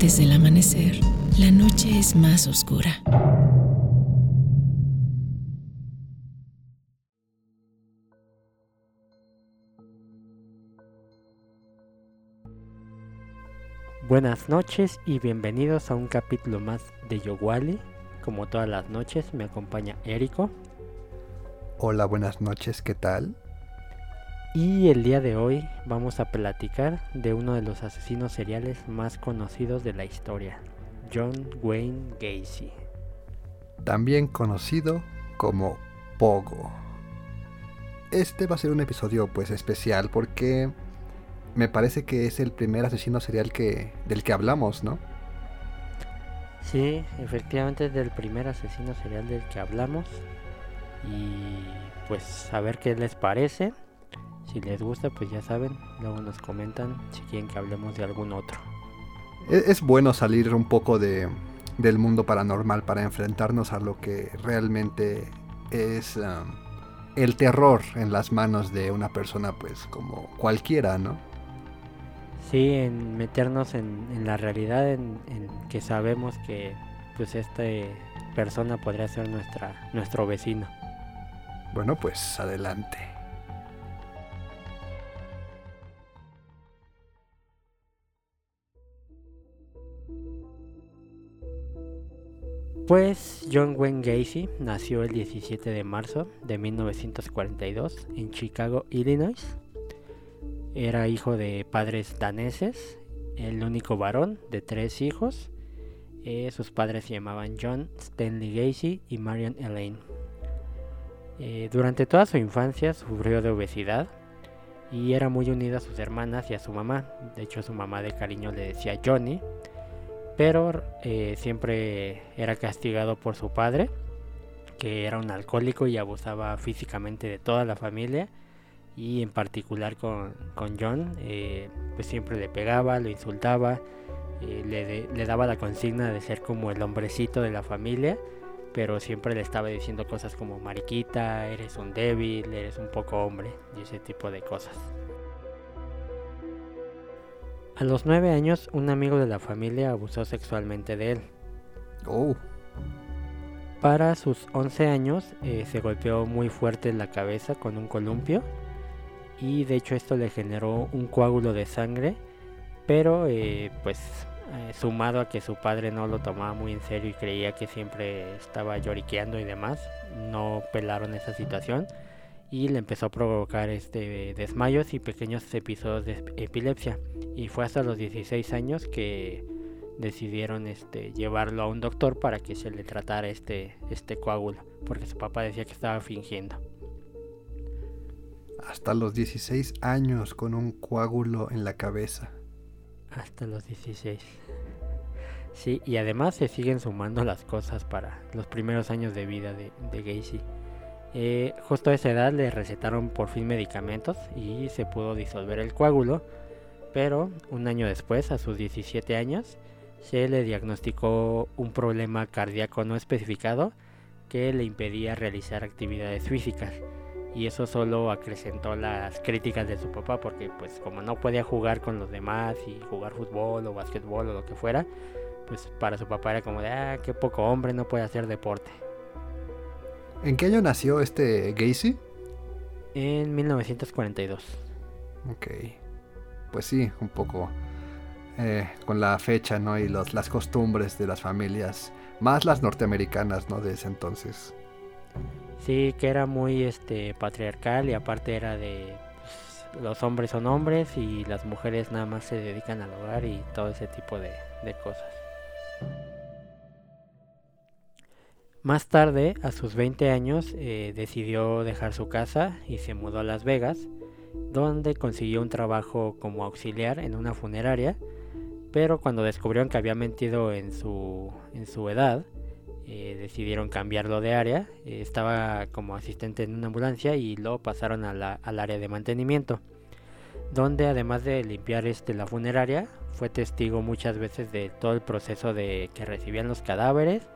Antes del amanecer, la noche es más oscura. Buenas noches y bienvenidos a un capítulo más de Yowali. Como todas las noches me acompaña Érico. Hola, buenas noches, ¿qué tal? Y el día de hoy vamos a platicar de uno de los asesinos seriales más conocidos de la historia, John Wayne Gacy. También conocido como Pogo. Este va a ser un episodio pues especial porque me parece que es el primer asesino serial que del que hablamos, ¿no? Sí, efectivamente es del primer asesino serial del que hablamos. Y pues a ver qué les parece. Si les gusta, pues ya saben, luego nos comentan si quieren que hablemos de algún otro. Es, es bueno salir un poco de, del mundo paranormal para enfrentarnos a lo que realmente es um, el terror en las manos de una persona pues como cualquiera, ¿no? Sí, en meternos en, en la realidad, en, en, que sabemos que pues esta persona podría ser nuestra, nuestro vecino. Bueno, pues adelante. Pues John Wayne Gacy nació el 17 de marzo de 1942 en Chicago, Illinois. Era hijo de padres daneses, el único varón de tres hijos. Eh, sus padres se llamaban John Stanley Gacy y Marion Elaine. Eh, durante toda su infancia sufrió de obesidad y era muy unida a sus hermanas y a su mamá. De hecho, su mamá de cariño le decía Johnny pero eh, siempre era castigado por su padre, que era un alcohólico y abusaba físicamente de toda la familia, y en particular con, con John, eh, pues siempre le pegaba, lo insultaba, eh, le, de, le, daba la consigna de ser como el hombrecito de la familia, pero siempre le estaba diciendo cosas como mariquita, eres un débil, eres un poco hombre, y ese tipo de cosas. A los nueve años, un amigo de la familia abusó sexualmente de él. Oh. Para sus 11 años, eh, se golpeó muy fuerte en la cabeza con un columpio y de hecho esto le generó un coágulo de sangre, pero eh, pues eh, sumado a que su padre no lo tomaba muy en serio y creía que siempre estaba lloriqueando y demás, no pelaron esa situación y le empezó a provocar este desmayos y pequeños episodios de epilepsia. Y fue hasta los 16 años que decidieron este llevarlo a un doctor para que se le tratara este este coágulo porque su papá decía que estaba fingiendo. Hasta los 16 años con un coágulo en la cabeza. Hasta los 16 sí y además se siguen sumando las cosas para los primeros años de vida de, de Gacy eh, justo a esa edad le recetaron por fin medicamentos y se pudo disolver el coágulo, pero un año después, a sus 17 años, se le diagnosticó un problema cardíaco no especificado que le impedía realizar actividades físicas. Y eso solo acrecentó las críticas de su papá porque pues como no podía jugar con los demás y jugar fútbol o básquetbol o lo que fuera, pues para su papá era como de, ah, qué poco hombre, no puede hacer deporte. ¿En qué año nació este Gacy? En 1942. Ok. Pues sí, un poco eh, con la fecha, ¿no? Y los, las costumbres de las familias, más las norteamericanas, ¿no? De ese entonces. Sí, que era muy este patriarcal y aparte era de pues, los hombres son hombres y las mujeres nada más se dedican al hogar y todo ese tipo de, de cosas. Más tarde, a sus 20 años, eh, decidió dejar su casa y se mudó a Las Vegas, donde consiguió un trabajo como auxiliar en una funeraria, pero cuando descubrieron que había mentido en su, en su edad, eh, decidieron cambiarlo de área. Eh, estaba como asistente en una ambulancia y lo pasaron al área de mantenimiento, donde además de limpiar este, la funeraria, fue testigo muchas veces de todo el proceso de que recibían los cadáveres,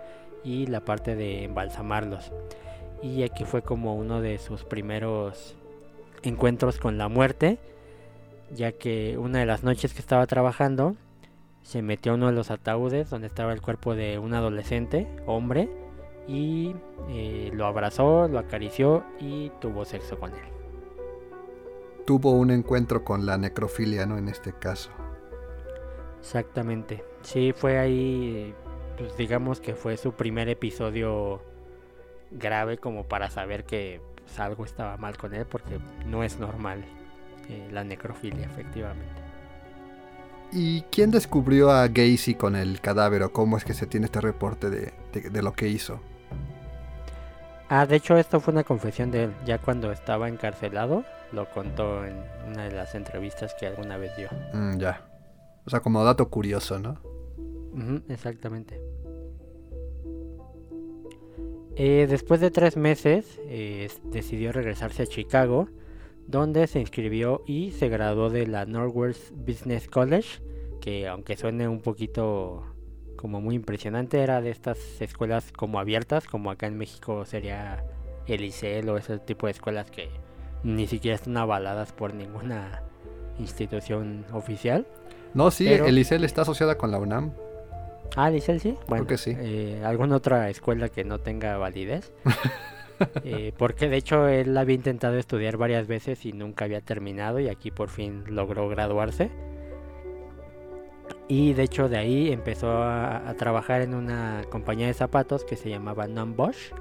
y la parte de embalsamarlos. Y aquí fue como uno de sus primeros encuentros con la muerte, ya que una de las noches que estaba trabajando, se metió a uno de los ataúdes donde estaba el cuerpo de un adolescente, hombre, y eh, lo abrazó, lo acarició y tuvo sexo con él. Tuvo un encuentro con la necrofilia, ¿no? En este caso. Exactamente. Sí, fue ahí, pues digamos que fue su primer episodio grave como para saber que pues, algo estaba mal con él porque no es normal eh, la necrofilia, efectivamente. ¿Y quién descubrió a Gacy con el cadáver o cómo es que se tiene este reporte de, de lo que hizo? Ah, de hecho esto fue una confesión de él. Ya cuando estaba encarcelado, lo contó en una de las entrevistas que alguna vez dio. Mm, ya. O sea, como dato curioso, ¿no? exactamente. Eh, después de tres meses, eh, decidió regresarse a Chicago, donde se inscribió y se graduó de la Northwest Business College, que aunque suene un poquito como muy impresionante, era de estas escuelas como abiertas, como acá en México sería el ICEL o ese tipo de escuelas que ni siquiera están avaladas por ninguna institución oficial. No, sí, el ICEL está asociada con la UNAM. Ah, Licel sí. Bueno, que sí. Eh, ¿Alguna otra escuela que no tenga validez? Eh, porque de hecho él había intentado estudiar varias veces y nunca había terminado y aquí por fin logró graduarse. Y de hecho de ahí empezó a, trabajar en una compañía de zapatos que se llamaba Non Bosch.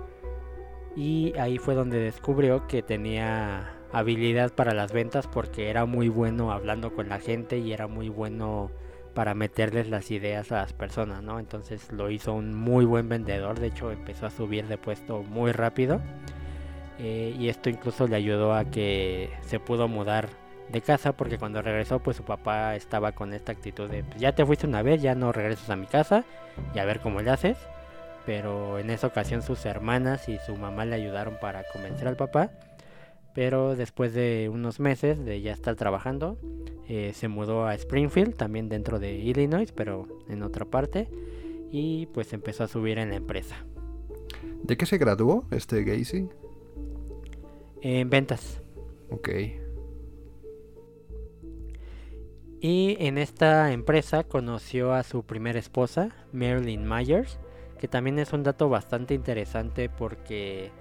Y ahí fue donde descubrió que tenía habilidad para las ventas porque era muy bueno hablando con la gente y era muy bueno para meterles las ideas a las personas, ¿no? Entonces lo hizo un muy buen vendedor, de hecho empezó a subir de puesto muy rápido eh, y esto incluso le ayudó a que se pudo mudar de casa porque cuando regresó pues su papá estaba con esta actitud de pues, ya te fuiste una vez, ya no regresas a mi casa y a ver cómo le haces, pero en esa ocasión sus hermanas y su mamá le ayudaron para convencer al papá pero después de unos meses de ya estar trabajando, eh, se mudó a Springfield, también dentro de Illinois, pero en otra parte, y pues empezó a subir en la empresa. ¿De qué se graduó este Gacy? En ventas. Ok. Y en esta empresa conoció a su primera esposa, Marilyn Myers, que también es un dato bastante interesante porque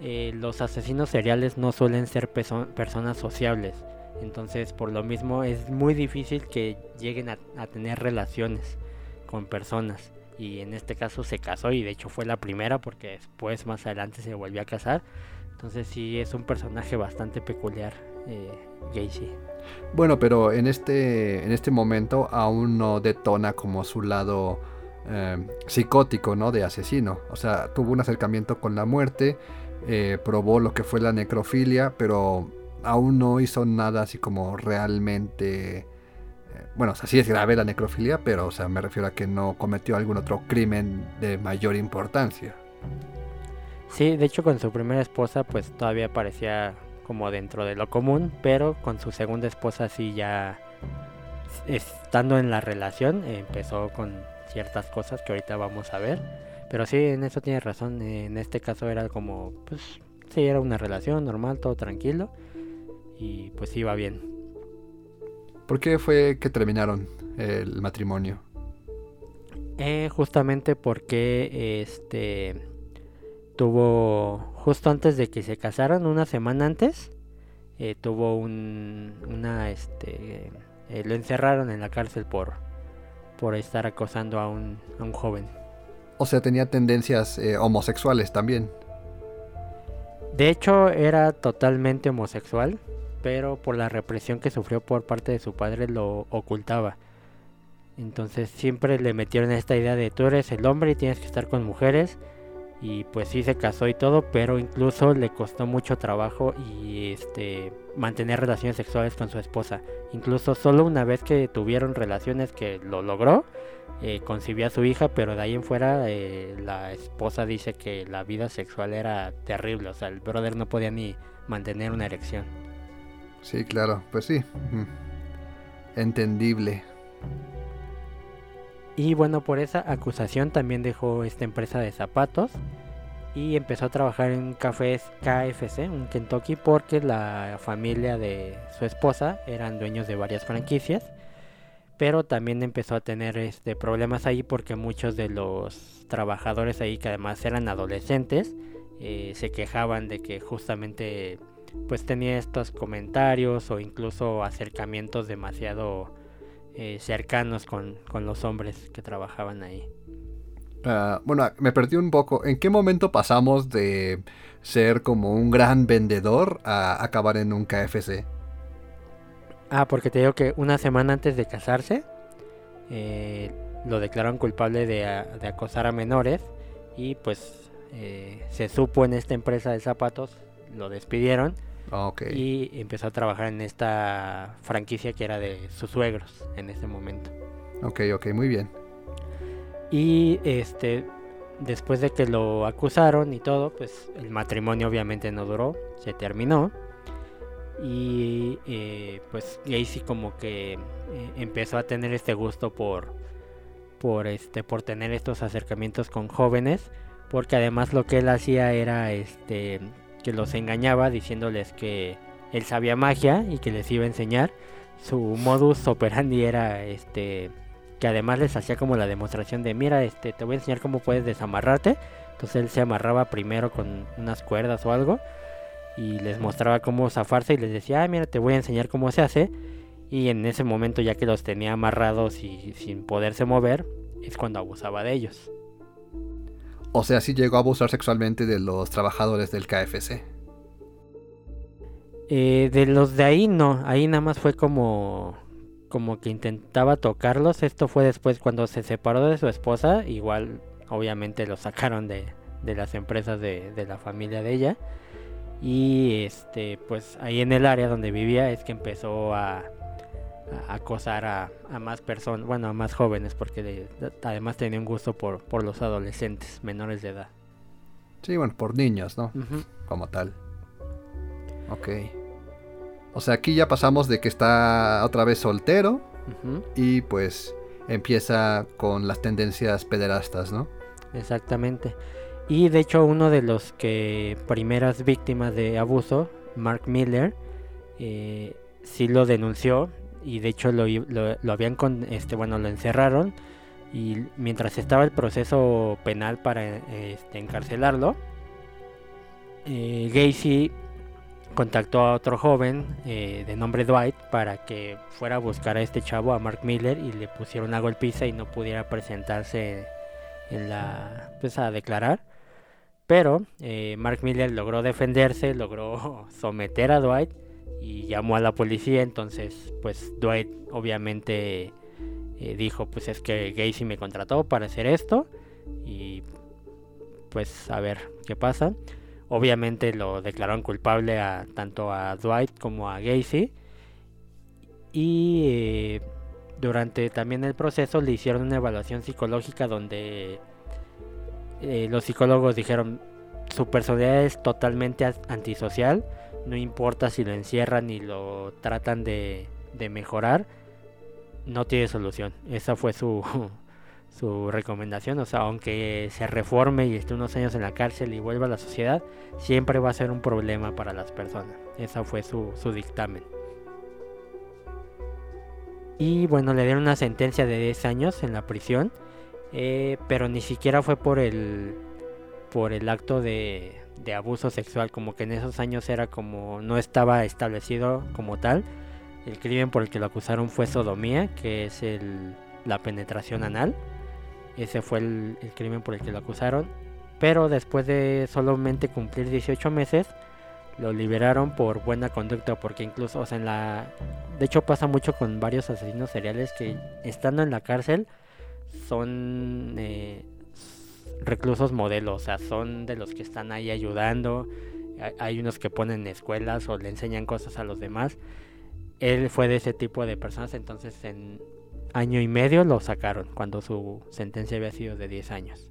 eh, los asesinos seriales no suelen ser personas sociables. Entonces, por lo mismo, es muy difícil que lleguen a, tener relaciones con personas. Y en este caso se casó y de hecho fue la primera porque después más adelante se volvió a casar. Entonces sí es un personaje bastante peculiar, eh, Gacy. Bueno, pero en este, en este momento aún no detona como su lado eh, psicótico, ¿no? De asesino. O sea, tuvo un acercamiento con la muerte eh, probó lo que fue la necrofilia, pero aún no hizo nada así como realmente... Eh, bueno, o sea, sí es grave la necrofilia, pero o sea, me refiero a que no cometió algún otro crimen de mayor importancia. Sí, de hecho con su primera esposa pues todavía parecía como dentro de lo común, pero con su segunda esposa sí ya estando en la relación empezó con ciertas cosas que ahorita vamos a ver pero sí, en eso tiene razón. En este caso era como, pues, sí, era una relación normal, todo tranquilo. Y pues iba bien. ¿Por qué fue que terminaron el matrimonio? Eh, justamente porque este tuvo justo antes de que se casaran una semana antes eh, tuvo un una este eh, lo encerraron en la cárcel por por estar acosando a un, a un joven o sea, tenía tendencias eh, homosexuales también. De hecho, era totalmente homosexual, pero por la represión que sufrió por parte de su padre lo ocultaba. Entonces siempre le metieron esta idea de tú eres el hombre y tienes que estar con mujeres y pues sí se casó y todo, pero incluso le costó mucho trabajo y este mantener relaciones sexuales con su esposa. Incluso solo una vez que tuvieron relaciones que lo logró, eh, concibió a su hija, pero de ahí en fuera eh, la esposa dice que la vida sexual era terrible, o sea, el brother no podía ni mantener una erección. Sí, claro, pues sí. Entendible. Y bueno, por esa acusación también dejó esta empresa de zapatos y empezó a trabajar en cafés KFC, un Kentucky, porque la familia de su esposa eran dueños de varias franquicias. pero también empezó a tener este, problemas ahí porque muchos de los trabajadores ahí, que además eran adolescentes, eh, se quejaban de que justamente pues tenía estos comentarios o incluso acercamientos demasiado eh, cercanos con, los hombres que trabajaban ahí. Ah, bueno, me perdí un poco. ¿En qué momento pasamos de ser como un gran vendedor a acabar en un KFC? Ah, porque te digo que una semana antes de casarse eh, lo declararon culpable de, acosar a menores y pues eh, se supo en esta empresa de zapatos, lo despidieron y empezó a trabajar en esta franquicia que era de sus suegros en ese momento. Ok, ok, muy bien. Y este, después de que lo acusaron y todo, pues el matrimonio obviamente no duró, se terminó. Y eh, pues Gacy como que eh, empezó a tener este gusto por, por, este, por tener estos acercamientos con jóvenes. Porque además lo que él hacía era este, que los engañaba diciéndoles que él sabía magia y que les iba a enseñar. Su modus operandi era este que además les hacía como la demostración de mira, este te voy a enseñar cómo puedes desamarrarte. Entonces él se amarraba primero con unas cuerdas o algo y les mostraba cómo zafarse y les decía, ah, mira, te voy a enseñar cómo se hace. Y en ese momento ya que los tenía amarrados y sin poderse mover, es cuando abusaba de ellos. O sea, sí llegó a abusar sexualmente de los trabajadores del KFC. Eh, de los de ahí no, ahí nada más fue como como que intentaba tocarlos. Esto fue después cuando se separó de su esposa, igual obviamente lo sacaron de, de las empresas de, de, la familia de ella. Y este, pues ahí en el área donde vivía es que empezó a, acosar a, más personas, bueno, a más jóvenes, porque además tenía un gusto por, por los adolescentes menores de edad. Sí, bueno, por niños, ¿no? Como tal. Ok. O sea, aquí ya pasamos de que está otra vez soltero y pues empieza con las tendencias pederastas, ¿no? Exactamente. Y de hecho uno de los que primeras víctimas de abuso, Mark Miller, eh, sí lo denunció y de hecho lo, lo, habían con, este bueno lo encerraron y mientras estaba el proceso penal para este, encarcelarlo eh, Gacy contactó a otro joven eh, de nombre Dwight para que fuera a buscar a este chavo a Mark Miller y le pusiera una golpiza y no pudiera presentarse en la pues a declarar pero eh, Mark Miller logró defenderse logró someter a Dwight y llamó a la policía. Entonces, pues Dwight obviamente eh, dijo, pues es que Gacy me contrató para hacer esto y pues a ver qué pasa. Obviamente lo declararon culpable a tanto a Dwight como a Gacy y eh, durante también el proceso le hicieron una evaluación psicológica donde eh, los psicólogos dijeron su personalidad es totalmente antisocial no importa si lo encierran y lo tratan de, mejorar, no tiene solución. Esa fue su, su recomendación. O sea, aunque se reforme y esté unos años en la cárcel y vuelva a la sociedad, siempre va a ser un problema para las personas. Esa fue su, su dictamen. Y bueno, le dieron una sentencia de 10 años en la prisión. Eh, pero ni siquiera fue por el por el acto de, de abuso sexual, como que en esos años era como no estaba establecido como tal. El crimen por el que lo acusaron fue sodomía, que es el, la penetración anal. Ese fue el, crimen por el que lo acusaron. Pero después de solamente cumplir 18 meses, lo liberaron por buena conducta, porque incluso, o sea, en la... De hecho pasa mucho con varios asesinos seriales que estando en la cárcel son eh, reclusos modelos, o sea, son de los que están ahí ayudando. Hay unos que ponen escuelas o le enseñan cosas a los demás. Él fue de ese tipo de personas, entonces en año y medio lo sacaron cuando su sentencia había sido de 10 años.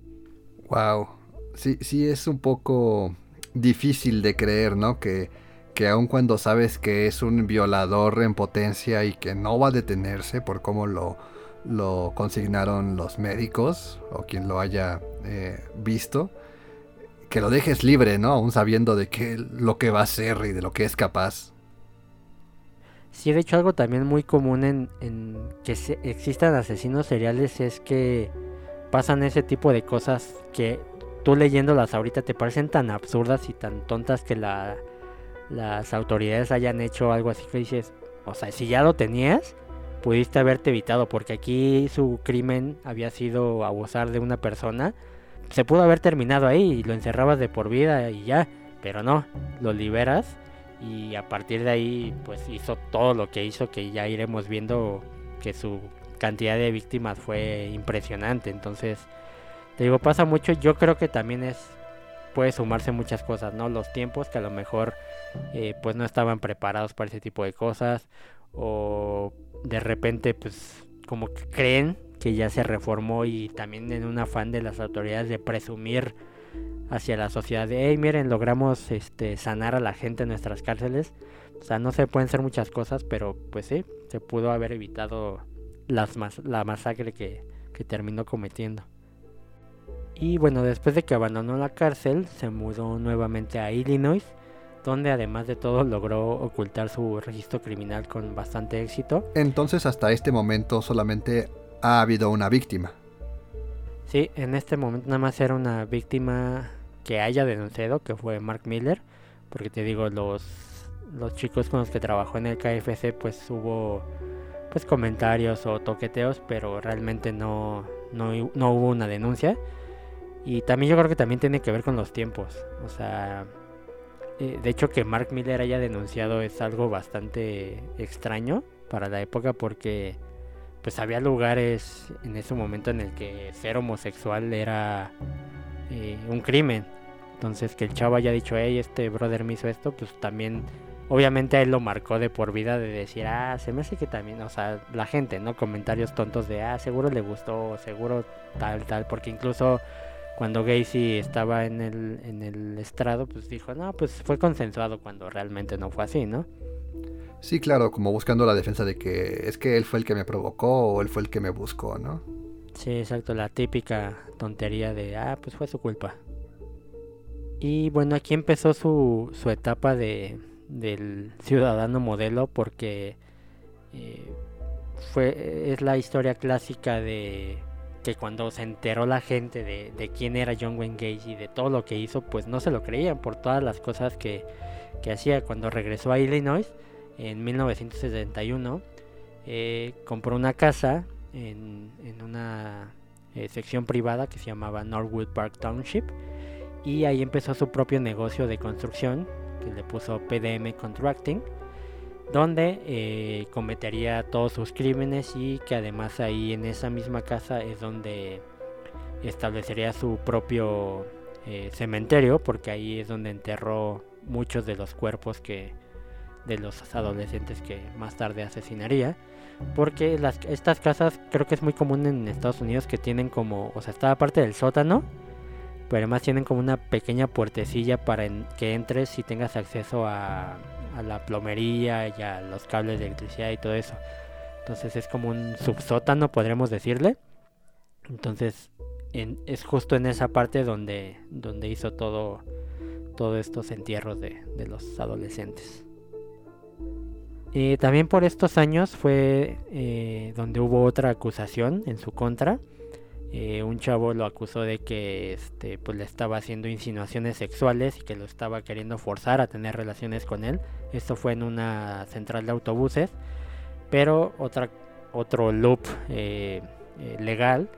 Wow. Sí, sí es un poco difícil de creer, ¿no? Que, que aun cuando sabes que es un violador en potencia y que no va a detenerse por cómo lo, lo consignaron los médicos o quien lo haya eh, visto, que lo dejes libre, ¿no? Aún sabiendo de qué lo que va a hacer y de lo que es capaz. Sí, de hecho algo también muy común en, que se- existan asesinos seriales es que pasan ese tipo de cosas que tú leyéndolas ahorita te parecen tan absurdas y tan tontas que la, las autoridades hayan hecho algo así que dices, o sea, si ya lo tenías, pudiste haberte evitado, porque aquí su crimen había sido abusar de una persona, se pudo haber terminado ahí y lo encerrabas de por vida y ya, pero no, lo liberas y a partir de ahí pues hizo todo lo que hizo que ya iremos viendo que su cantidad de víctimas fue impresionante, entonces te digo, pasa mucho, yo creo que también es puede sumarse muchas cosas, ¿no? Los tiempos que a lo mejor eh, pues no estaban preparados para ese tipo de cosas o de repente pues como que creen que ya se reformó y también en un afán de las autoridades de presumir hacia la sociedad de, hey, miren, logramos este, sanar a la gente en nuestras cárceles. O sea, no se pueden hacer muchas cosas, pero pues sí, se pudo haber evitado las la masacre que, que terminó cometiendo. Y bueno, después de que abandonó la cárcel, se mudó nuevamente a Illinois, donde además de todo logró ocultar su registro criminal con bastante éxito. Entonces hasta este momento solamente ha habido una víctima. Sí, en este momento nada más era una víctima que haya denunciado, que fue Mark Miller, porque te digo, los, los chicos con los que trabajó en el KFC, pues hubo pues comentarios o toqueteos, pero realmente no, no, no hubo una denuncia. Y también yo creo que también tiene que ver con los tiempos. O sea, eh, de hecho que Mark Miller haya denunciado es algo bastante extraño para la época porque pues había lugares en ese momento en el que ser homosexual era eh, un crimen. Entonces que el chavo haya dicho, hey, este brother me hizo esto, pues también, obviamente a él lo marcó de por vida de decir, ah, se me hace que también, o sea, la gente, ¿no? Comentarios tontos de, ah, seguro le gustó, seguro tal, tal, porque incluso cuando Gacy estaba en el, en el estrado, pues dijo, no, pues fue consensuado cuando realmente no fue así, ¿no? Sí, claro, como buscando la defensa de que es que él fue el que me provocó o él fue el que me buscó, ¿no? Sí, exacto, la típica tontería de, ah, pues fue su culpa. Y bueno, aquí empezó su, su etapa de, del ciudadano modelo porque eh, fue, es la historia clásica de que cuando se enteró la gente de, de quién era John Wayne Gacy y de todo lo que hizo, pues no se lo creían por todas las cosas que, que hacía. Cuando regresó a Illinois en 1971, eh, compró una casa en, en una eh, sección privada que se llamaba Norwood Park Township y ahí empezó su propio negocio de construcción que le puso PDM Contracting donde eh, cometería todos sus crímenes y que además ahí en esa misma casa es donde establecería su propio eh, cementerio porque ahí es donde enterró muchos de los cuerpos que de los adolescentes que más tarde asesinaría. Porque las, estas casas creo que es muy común en Estados Unidos que tienen como, o sea, está aparte del sótano, pero además tienen como una pequeña puertecilla para que entres y tengas acceso a, a la plomería y a los cables de electricidad y todo eso. Entonces es como un subsótano, podríamos decirle. Entonces en- es justo en esa parte donde, donde hizo todo, todos estos entierros de, de los adolescentes. Eh, también por estos años fue eh, donde hubo otra acusación en su contra. Eh, un chavo lo acusó de que este, pues, le estaba haciendo insinuaciones sexuales y que lo estaba queriendo forzar a tener relaciones con él. Esto fue en una central de autobuses. Pero otra, otro loop eh, eh, legal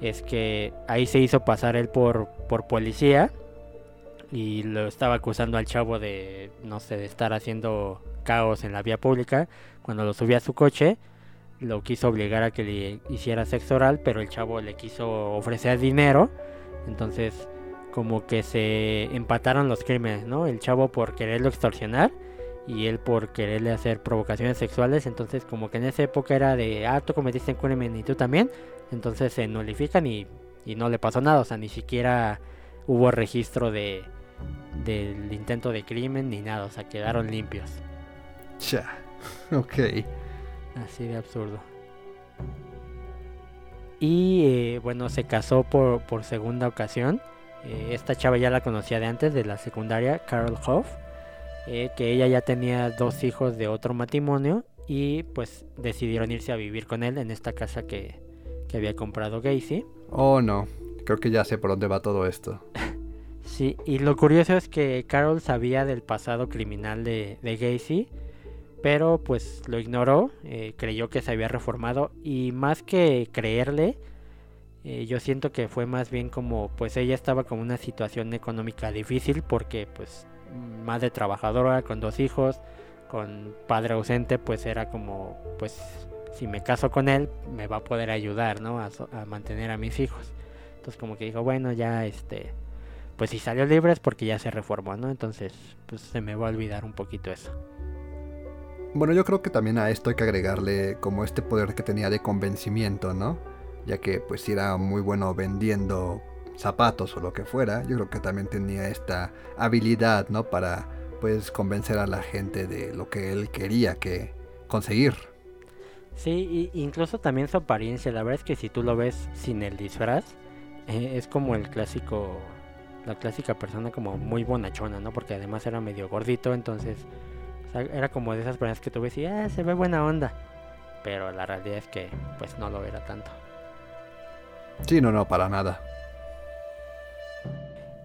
es que ahí se hizo pasar él por, por policía y lo estaba acusando al chavo de, no sé, de estar haciendo caos en la vía pública. Cuando lo subía a su coche, lo quiso obligar a que le hiciera sexo oral, pero el chavo le quiso ofrecer dinero. Entonces, como que se empataron los crímenes, ¿no? El chavo por quererlo extorsionar y él por quererle hacer provocaciones sexuales. Entonces, como que en esa época era de, ah, tú cometiste un crimen y tú también. Entonces se nulifican y, y no le pasó nada. O sea, ni siquiera hubo registro de del intento de crimen ni nada. O sea, quedaron limpios. Cha. Ok. Así de absurdo. Y eh, bueno, se casó por, por segunda ocasión. Eh, esta chava ya la conocía de antes, de la secundaria, Carol Hoff. eh, que ella ya tenía dos hijos de otro matrimonio y pues decidieron irse a vivir con él en esta casa que, que había comprado Gacy. Oh no, creo que ya sé por dónde va todo esto. sí, y lo curioso es que Carol sabía del pasado criminal de, de Gacy, pero pues lo ignoró, eh, creyó que se había reformado y más que creerle, eh, yo siento que fue más bien como pues ella estaba con una situación económica difícil porque pues madre trabajadora con dos hijos, con padre ausente, pues era como pues si me caso con él me va a poder ayudar, ¿no? A, a mantener a mis hijos. Entonces como que dijo, bueno, ya este pues si salió libre es porque ya se reformó, ¿no? Entonces pues se me va a olvidar un poquito eso. Bueno, yo creo que también a esto hay que agregarle como este poder que tenía de convencimiento, ¿no? Ya que pues era muy bueno vendiendo zapatos o lo que fuera, yo creo que también tenía esta habilidad, ¿no? Para pues convencer a la gente de lo que él quería que conseguir. Sí, y incluso también su apariencia, la verdad es que si tú lo ves sin el disfraz, eh, es como el clásico, la clásica persona como muy bonachona, ¿no? Porque además era medio gordito, entonces era como de esas personas que tú ves y ah, se ve buena onda. Pero la realidad es que pues no lo era tanto. Sí, no, no, para nada.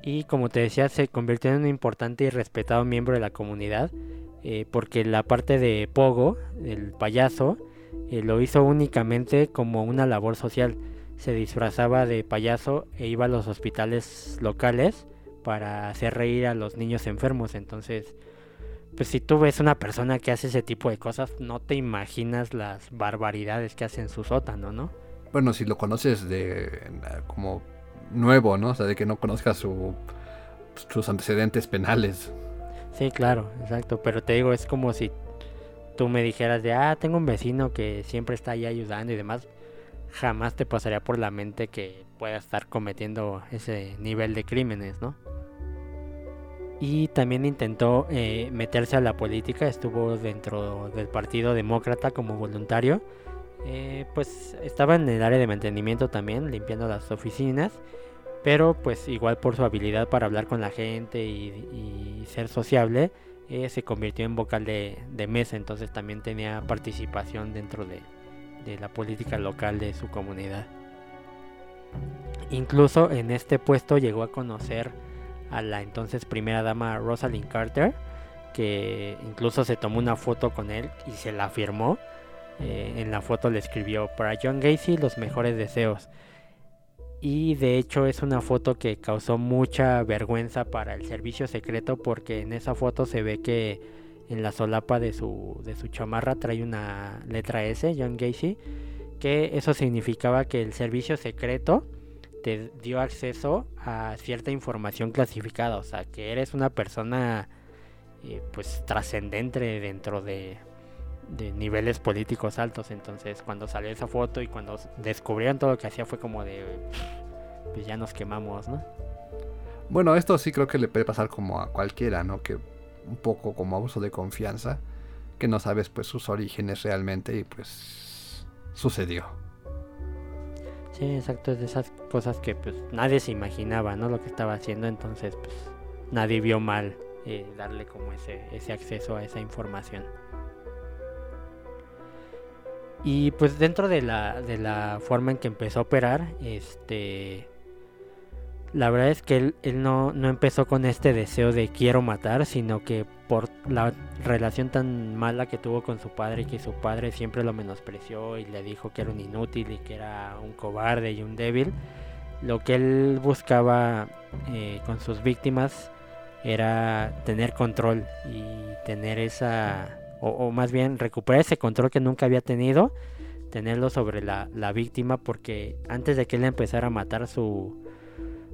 Y como te decía, se convirtió en un importante y respetado miembro de la comunidad. Eh, porque la parte de Pogo, el payaso, eh, lo hizo únicamente como una labor social. Se disfrazaba de payaso e iba a los hospitales locales para hacer reír a los niños enfermos. Entonces, pues si tú ves una persona que hace ese tipo de cosas, no te imaginas las barbaridades que hace en su sótano, ¿no? Bueno, si lo conoces de como nuevo, ¿no? O sea, de que no conozcas su, sus antecedentes penales. Sí, claro, exacto. Pero te digo, es como si tú me dijeras de, ah, tengo un vecino que siempre está ahí ayudando y demás. Jamás te pasaría por la mente que pueda estar cometiendo ese nivel de crímenes, ¿no? Y también intentó eh, meterse a la política, estuvo dentro del Partido Demócrata como voluntario, eh, pues estaba en el área de mantenimiento también, limpiando las oficinas, pero pues igual por su habilidad para hablar con la gente y, ser sociable, eh, se convirtió en vocal de, mesa, entonces también tenía participación dentro de, de la política local de su comunidad. Incluso en este puesto llegó a conocer a la entonces primera dama Rosalind Carter, que incluso se tomó una foto con él y se la firmó. Eh, en la foto le escribió para John Gacy los mejores deseos. Y de hecho es una foto que causó mucha vergüenza para el servicio secreto porque en esa foto se ve que en la solapa de su, de su chamarra trae una letra S, John Gacy, que eso significaba que el servicio secreto te dio acceso a cierta información clasificada, o sea, que eres una persona eh, pues trascendente dentro de, de, niveles políticos altos. Entonces, cuando salió esa foto y cuando descubrieron todo lo que hacía fue como de pues ya nos quemamos, ¿no? Bueno, esto sí creo que le puede pasar como a cualquiera, ¿no? Que un poco como abuso de confianza, que no sabes pues sus orígenes realmente y pues sucedió. Sí, exacto, es de esas cosas que pues nadie se imaginaba, ¿no? Lo que estaba haciendo, entonces pues nadie vio mal eh, darle como ese, ese acceso a esa información. Y pues dentro de la, de la forma en que empezó a operar, este la verdad es que él, no, empezó con este deseo de quiero matar, sino que por la relación tan mala que tuvo con su padre y que su padre siempre lo menospreció y le dijo que era un inútil y que era un cobarde y un débil, lo que él buscaba eh, con sus víctimas era tener control y tener esa, o, más bien recuperar ese control que nunca había tenido, tenerlo sobre la, la víctima porque antes de que él empezara a matar su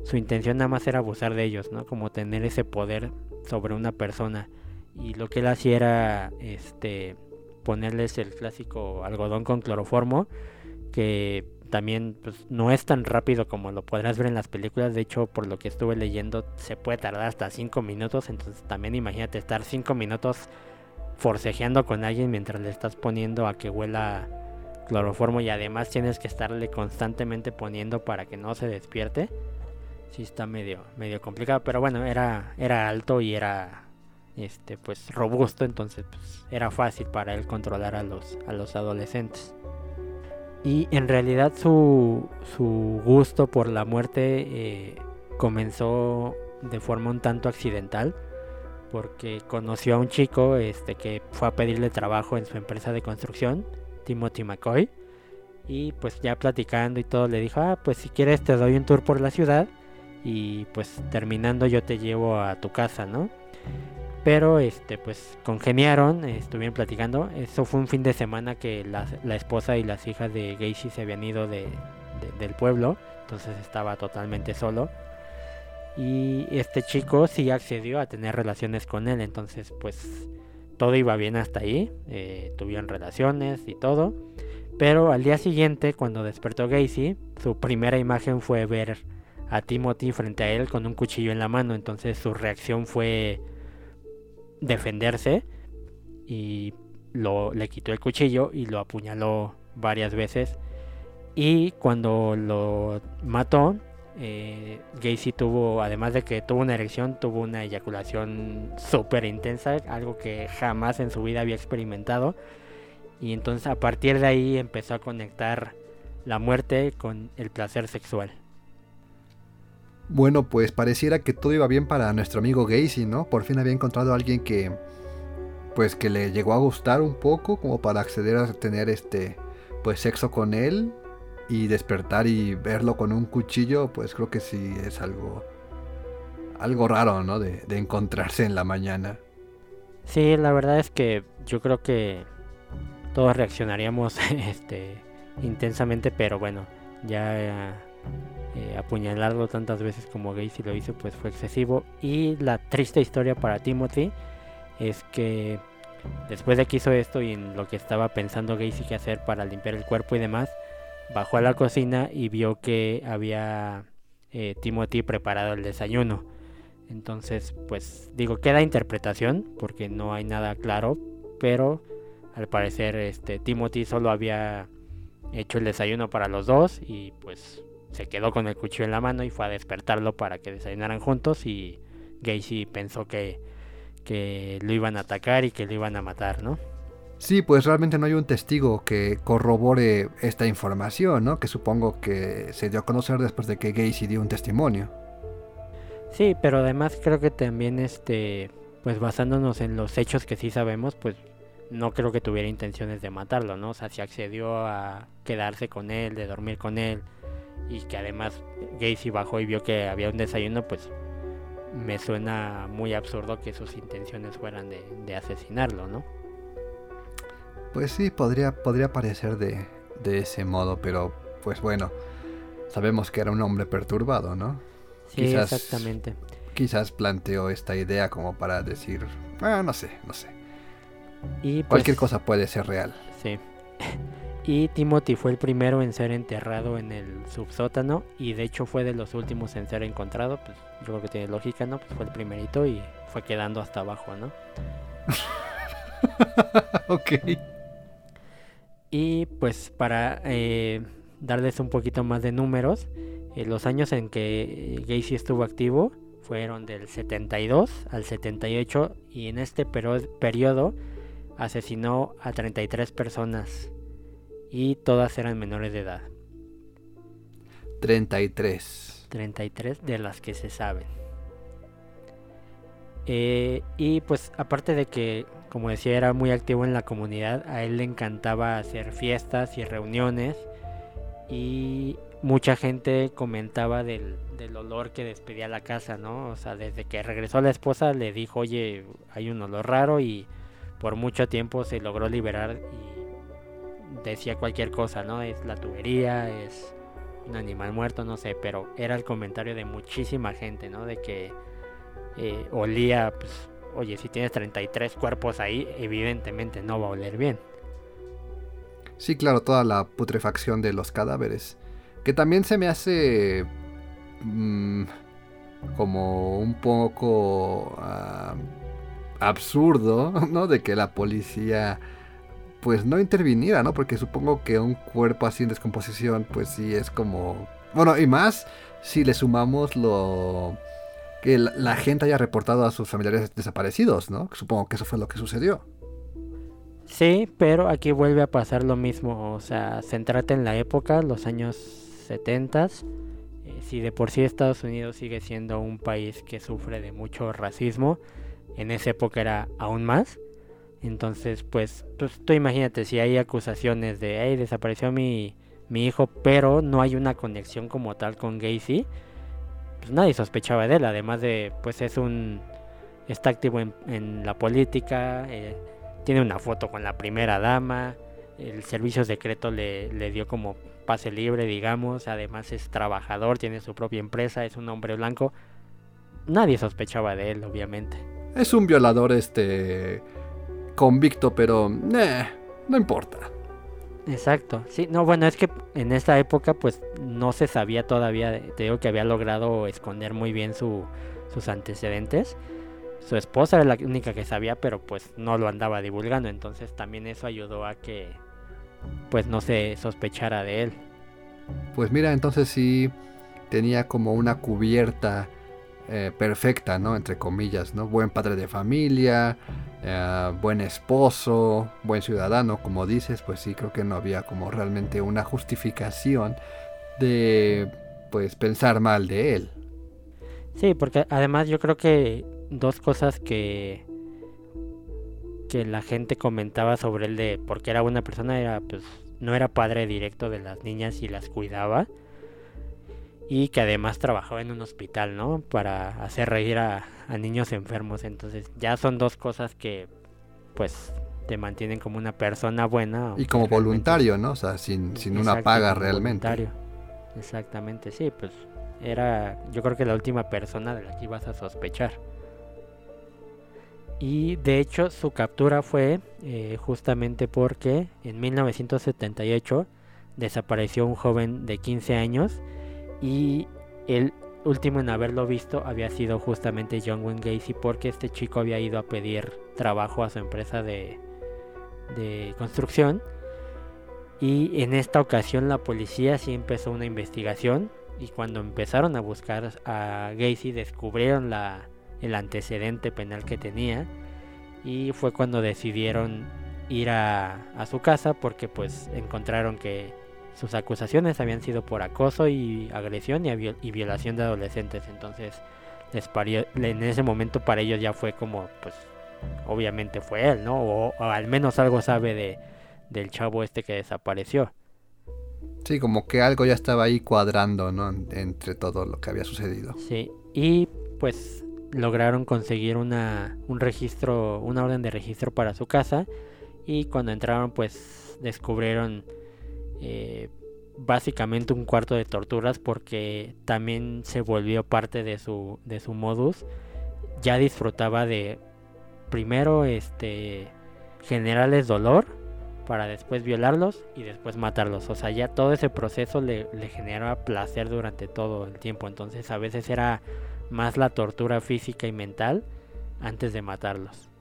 su intención nada más era abusar de ellos, ¿no? Como tener ese poder sobre una persona. Y lo que él hacía era este ponerles el clásico algodón con cloroformo, que también pues, no es tan rápido como lo podrás ver en las películas. De hecho, por lo que estuve leyendo, se puede tardar hasta 5 minutos. Entonces también imagínate estar 5 minutos forcejeando con alguien mientras le estás poniendo a que huela cloroformo y además tienes que estarle constantemente poniendo para que no se despierte sí está medio, medio complicado, pero bueno, era, era alto y era este, pues robusto, entonces pues, era fácil para él controlar a los, a los adolescentes. Y en realidad su, su gusto por la muerte eh, comenzó de forma un tanto accidental porque conoció a un chico este, que fue a pedirle trabajo en su empresa de construcción, Timothy McCoy. Y pues ya platicando y todo le dijo, ah, pues si quieres te doy un tour por la ciudad y pues terminando yo te llevo a tu casa, ¿no? Pero este pues congeniaron, estuvieron platicando. Eso fue un fin de semana que la, esposa y las hijas de Gacy se habían ido de, del pueblo, entonces estaba totalmente solo. Y este chico sí accedió a tener relaciones con él, entonces pues todo iba bien hasta ahí, eh, tuvieron relaciones y todo. Pero al día siguiente, cuando despertó Gacy, su primera imagen fue ver a Timothy frente a él con un cuchillo en la mano. Entonces su reacción fue defenderse y lo, le quitó el cuchillo y lo apuñaló varias veces. Y cuando lo mató, eh, Gacy tuvo, además de que tuvo una erección, tuvo una eyaculación súper intensa, algo que jamás en su vida había experimentado. Y entonces a partir de ahí empezó a conectar la muerte con el placer sexual. Bueno, pues pareciera que todo iba bien para nuestro amigo Gacy, ¿no? Por fin había encontrado a alguien que pues que le llegó a gustar un poco como para acceder a tener este pues sexo con él y despertar y verlo con un cuchillo, pues creo que sí es algo algo raro, ¿no? De, encontrarse en la mañana. Sí, la verdad es que yo creo que todos reaccionaríamos este intensamente, pero bueno, ya eh, apuñalarlo tantas veces como Gacy lo hizo, pues fue excesivo. Y la triste historia para Timothy es que después de que hizo esto y en lo que estaba pensando Gacy que hacer para limpiar el cuerpo y demás, bajó a la cocina y vio que había eh, Timothy preparado el desayuno. Entonces, pues digo, queda interpretación porque no hay nada claro, pero al parecer este Timothy solo había hecho el desayuno para los dos y pues se quedó con el cuchillo en la mano y fue a despertarlo para que desayunaran juntos y Gacy pensó que, que lo iban a atacar y que lo iban a matar, ¿no? Sí, pues realmente no hay un testigo que corrobore esta información, ¿no? Que supongo que se dio a conocer después de que Gacy dio un testimonio. Sí, pero además creo que también este pues basándonos en los hechos que sí sabemos, pues no creo que tuviera intenciones de matarlo, ¿no? O sea, si accedió a quedarse con él, de dormir con él y que además Gacy bajó y vio que había un desayuno, pues me suena muy absurdo que sus intenciones fueran de, de asesinarlo, ¿no? Pues sí, podría, podría parecer de, ese modo, pero pues bueno, sabemos que era un hombre perturbado, ¿no? Sí, exactamente. Quizás planteó esta idea como para decir, ah, no sé, no sé. Y Cualquier pues, cosa puede ser real. Sí. Y Timothy fue el primero en ser enterrado en el subsótano y de hecho fue de los últimos en ser encontrado, pues yo creo que tiene lógica, ¿no? Pues fue el primerito y fue quedando hasta abajo, ¿no? ok. Y pues para eh, darles un poquito más de números, eh, los años en que Gacy estuvo activo fueron del 72 al 78 y en este periodo asesinó a 33 personas y todas eran menores de edad. 33. 33 de las que se saben. Eh, y pues aparte de que como decía, era muy activo en la comunidad. A él le encantaba hacer fiestas y reuniones. Y mucha gente comentaba del, olor que despedía la casa, ¿no? O sea, desde que regresó la esposa le dijo, oye, hay un olor raro y por mucho tiempo se logró liberar y decía cualquier cosa, ¿no? Es la tubería, es un animal muerto, no sé, pero era el comentario de muchísima gente, ¿no? De que eh, olía pues, oye, si tienes 33 cuerpos ahí, evidentemente no va a oler bien. Sí, claro, toda la putrefacción de los cadáveres. Que también se me hace mm, como un poco ah, absurdo, ¿no? De que la policía pues no interviniera, ¿no? Porque supongo que un cuerpo así en descomposición, pues sí es como... Bueno, y más si le sumamos lo que la, gente haya reportado a sus familiares desaparecidos, ¿no? Supongo que eso fue lo que sucedió. Sí, pero aquí vuelve a pasar lo mismo, o sea, centrate en la época, los años 70. Eh, si de por sí Estados Unidos sigue siendo un país que sufre de mucho racismo, en esa época era aún más. Entonces, pues, pues tú imagínate si hay acusaciones de, hey, desapareció mi, mi hijo, pero no hay una conexión como tal con Gacy, pues nadie sospechaba de él. Además de, pues es un, está activo en, la política, eh, tiene una foto con la primera dama, el servicio secreto le, le dio como pase libre, digamos, además es trabajador, tiene su propia empresa, es un hombre blanco. Nadie sospechaba de él, obviamente. Es un violador, este convicto, pero no importa. Exacto, sí, no, bueno, es que en esta época pues no se sabía todavía, te digo que había logrado esconder muy bien su, sus antecedentes. Su esposa era la única que sabía, pero pues no lo andaba divulgando, entonces también eso ayudó a que pues no se sospechara de él. Pues mira, entonces sí tenía como una cubierta eh, perfecta, ¿no? Entre comillas, ¿no? Buen padre de familia, eh, buen esposo, buen ciudadano, como dices, pues sí, creo que no había como realmente una justificación de, pues, pensar mal de él. Sí, porque además yo creo que dos cosas que que la gente comentaba sobre él de porque era una persona era pues no era padre directo de las niñas y las cuidaba y que además trabajaba en un hospital, ¿no? Para hacer reír a, niños enfermos. Entonces ya son dos cosas que pues te mantienen como una persona buena. Y como voluntario, ¿no? O sea, sin, sin una paga realmente. Voluntario. Exactamente, sí, pues era yo creo que la última persona de la que ibas a sospechar. Y de hecho su captura fue eh, justamente porque en 1978 desapareció un joven de 15 años y el último en haberlo visto había sido justamente John Wayne Gacy porque este chico había ido a pedir trabajo a su empresa de, de construcción. Y en esta ocasión la policía sí empezó una investigación y cuando empezaron a buscar a Gacy descubrieron la, el antecedente penal que tenía y fue cuando decidieron ir a, a su casa porque pues encontraron que sus acusaciones habían sido por acoso y agresión y, violación de adolescentes. Entonces, les en ese momento para ellos ya fue como, pues, obviamente fue él, ¿no? O, al menos algo sabe de, del chavo este que desapareció. Sí, como que algo ya estaba ahí cuadrando, ¿no? Entre todo lo que había sucedido. Sí, y pues lograron conseguir una, un registro, una orden de registro para su casa. Y cuando entraron, pues descubrieron eh, básicamente un cuarto de torturas porque también se volvió parte de su, de su modus. Ya disfrutaba de primero este generarles dolor para después violarlos y después matarlos. O sea, ya todo ese proceso le, le generaba placer durante todo el tiempo. Entonces a veces era más la tortura física y mental antes de matarlos.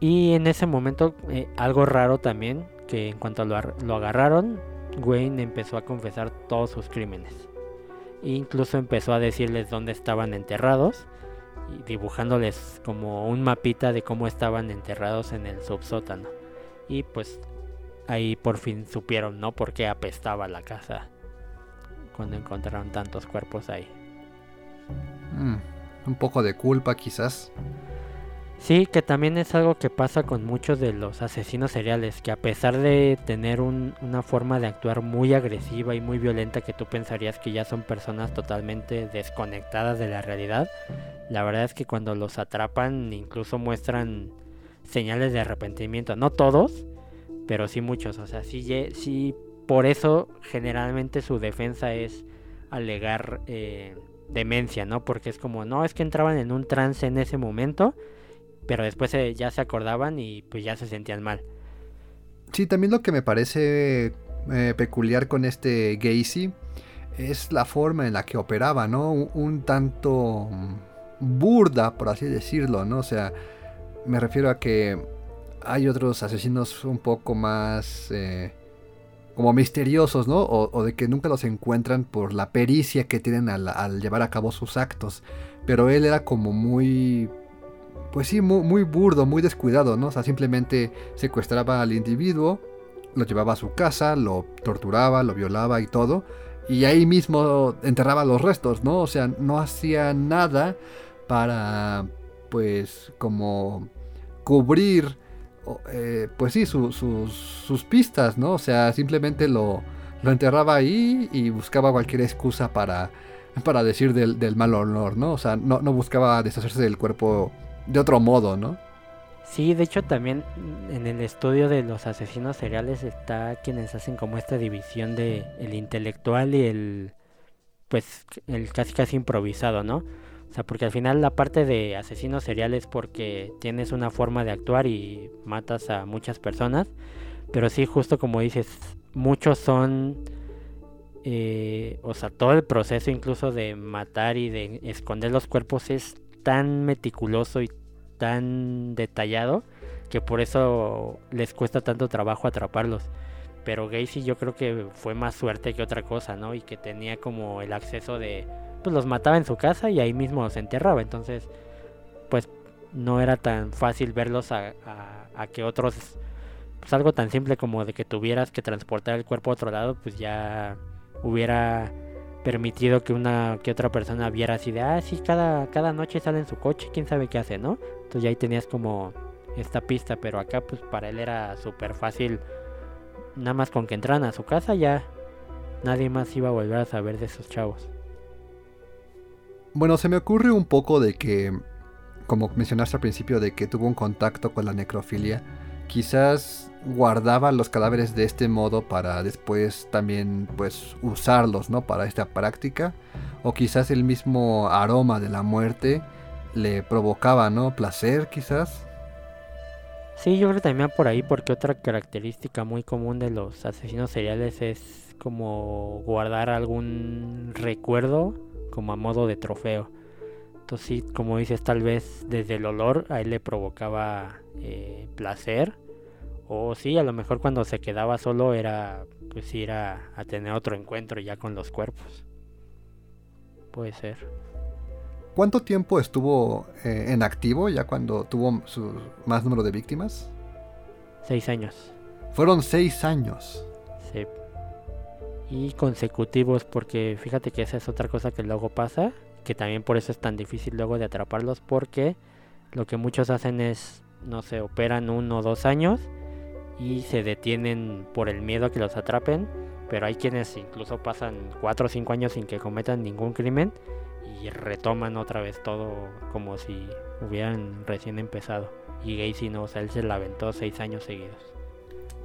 Y en ese momento, eh, algo raro también, que en cuanto lo, lo, agarraron, Wayne empezó a confesar todos sus crímenes. E incluso empezó a decirles dónde estaban enterrados, y dibujándoles como un mapita de cómo estaban enterrados en el subsótano. Y pues ahí por fin supieron, ¿no? Por qué apestaba la casa cuando encontraron tantos cuerpos ahí. Mm, un poco de culpa quizás. Sí, que también es algo que pasa con muchos de los asesinos seriales, que a pesar de tener una forma de actuar muy agresiva y muy violenta que tú pensarías que ya son personas totalmente desconectadas de la realidad, la verdad es que cuando los atrapan incluso muestran señales de arrepentimiento. No todos, pero sí muchos. O sea, sí, sí por eso generalmente su defensa es alegar eh, demencia, ¿no? Porque es como, no, es que entraban en un trance en ese momento pero después ya se acordaban y pues ya se sentían mal. Sí, también lo que me parece eh, peculiar con este Gacy es la forma en la que operaba, ¿no? Un, tanto burda, por así decirlo, ¿no? O sea, me refiero a que hay otros asesinos un poco más... Eh, como misteriosos, ¿no? O, de que nunca los encuentran por la pericia que tienen al, llevar a cabo sus actos. Pero él era como muy, pues sí, muy, burdo, muy descuidado, ¿no? O sea, simplemente secuestraba al individuo, lo llevaba a su casa, lo torturaba, lo violaba y todo. Y ahí mismo enterraba los restos, ¿no? O sea, no hacía nada para, pues, como cubrir eh, pues sí, sus, pistas, ¿no? O sea, simplemente lo, lo, enterraba ahí y buscaba cualquier excusa para, para decir del, mal olor, ¿no? O sea, no, no, buscaba deshacerse del cuerpo de otro modo, ¿no? Sí, de hecho también en el estudio de los asesinos seriales está quienes hacen como esta división de el intelectual y el pues el casi casi improvisado, ¿no? O sea, porque al final la parte de asesinos seriales porque tienes una forma de actuar y matas a muchas personas. Pero sí, justo como dices, muchos son... Eh, o sea, todo el proceso incluso de matar y de esconder los cuerpos es tan meticuloso y tan detallado que por eso les cuesta tanto trabajo atraparlos. Pero Gacy yo creo que fue más suerte que otra cosa, ¿no? Y que tenía como el acceso de pues los mataba en su casa y ahí mismo los enterraba. Entonces, pues no era tan fácil verlos a, que otros, pues algo tan simple como de que tuvieras que transportar el cuerpo a otro lado, pues ya hubiera permitido que una que otra persona viera así de, ah, sí, cada, cada noche sale en su coche, quién sabe qué hace, ¿no? Entonces ya ahí tenías como esta pista, pero acá pues para él era súper fácil, nada más con que entraran a su casa ya nadie más iba a volver a saber de esos chavos. Bueno, se me ocurre un poco de que, como mencionaste al principio, de que tuvo un contacto con la necrofilia. Quizás guardaba los cadáveres de este modo para después también pues usarlos, ¿no? Para esta práctica. O quizás el mismo aroma de la muerte le provocaba, ¿no? Placer, quizás. Sí, yo creo también por ahí, porque otra característica muy común de los asesinos seriales es como guardar algún recuerdo como a modo de trofeo. Entonces sí, como dices, tal vez desde el olor a él le provocaba eh, placer. O sí, a lo mejor cuando se quedaba solo era pues ir a, tener otro encuentro ya con los cuerpos. Puede ser. ¿Cuánto tiempo estuvo eh, en activo ya cuando tuvo su más número de víctimas? Seis años. Fueron seis años. Sí y consecutivos porque fíjate que esa es otra cosa que luego pasa que también por eso es tan difícil luego de atraparlos porque lo que muchos hacen es no se operan uno o dos años y se detienen por el miedo a que los atrapen pero hay quienes incluso pasan cuatro o cinco años sin que cometan ningún crimen y retoman otra vez todo como si hubieran recién empezado y Gacy no, o sea, él se la aventó seis años seguidos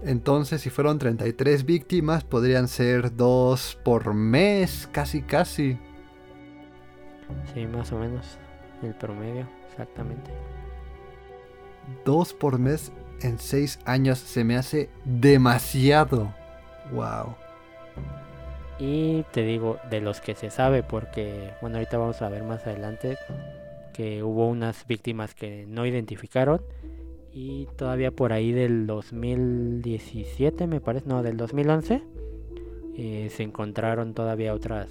entonces, si fueron 33 víctimas, podrían ser dos por mes, casi casi. Sí, más o menos. El promedio, exactamente. Dos por mes en seis años se me hace demasiado. Wow. Y te digo, de los que se sabe, porque, bueno, ahorita vamos a ver más adelante que hubo unas víctimas que no identificaron y todavía por ahí del 2017, me parece, no, del 2011, eh, se encontraron todavía otras,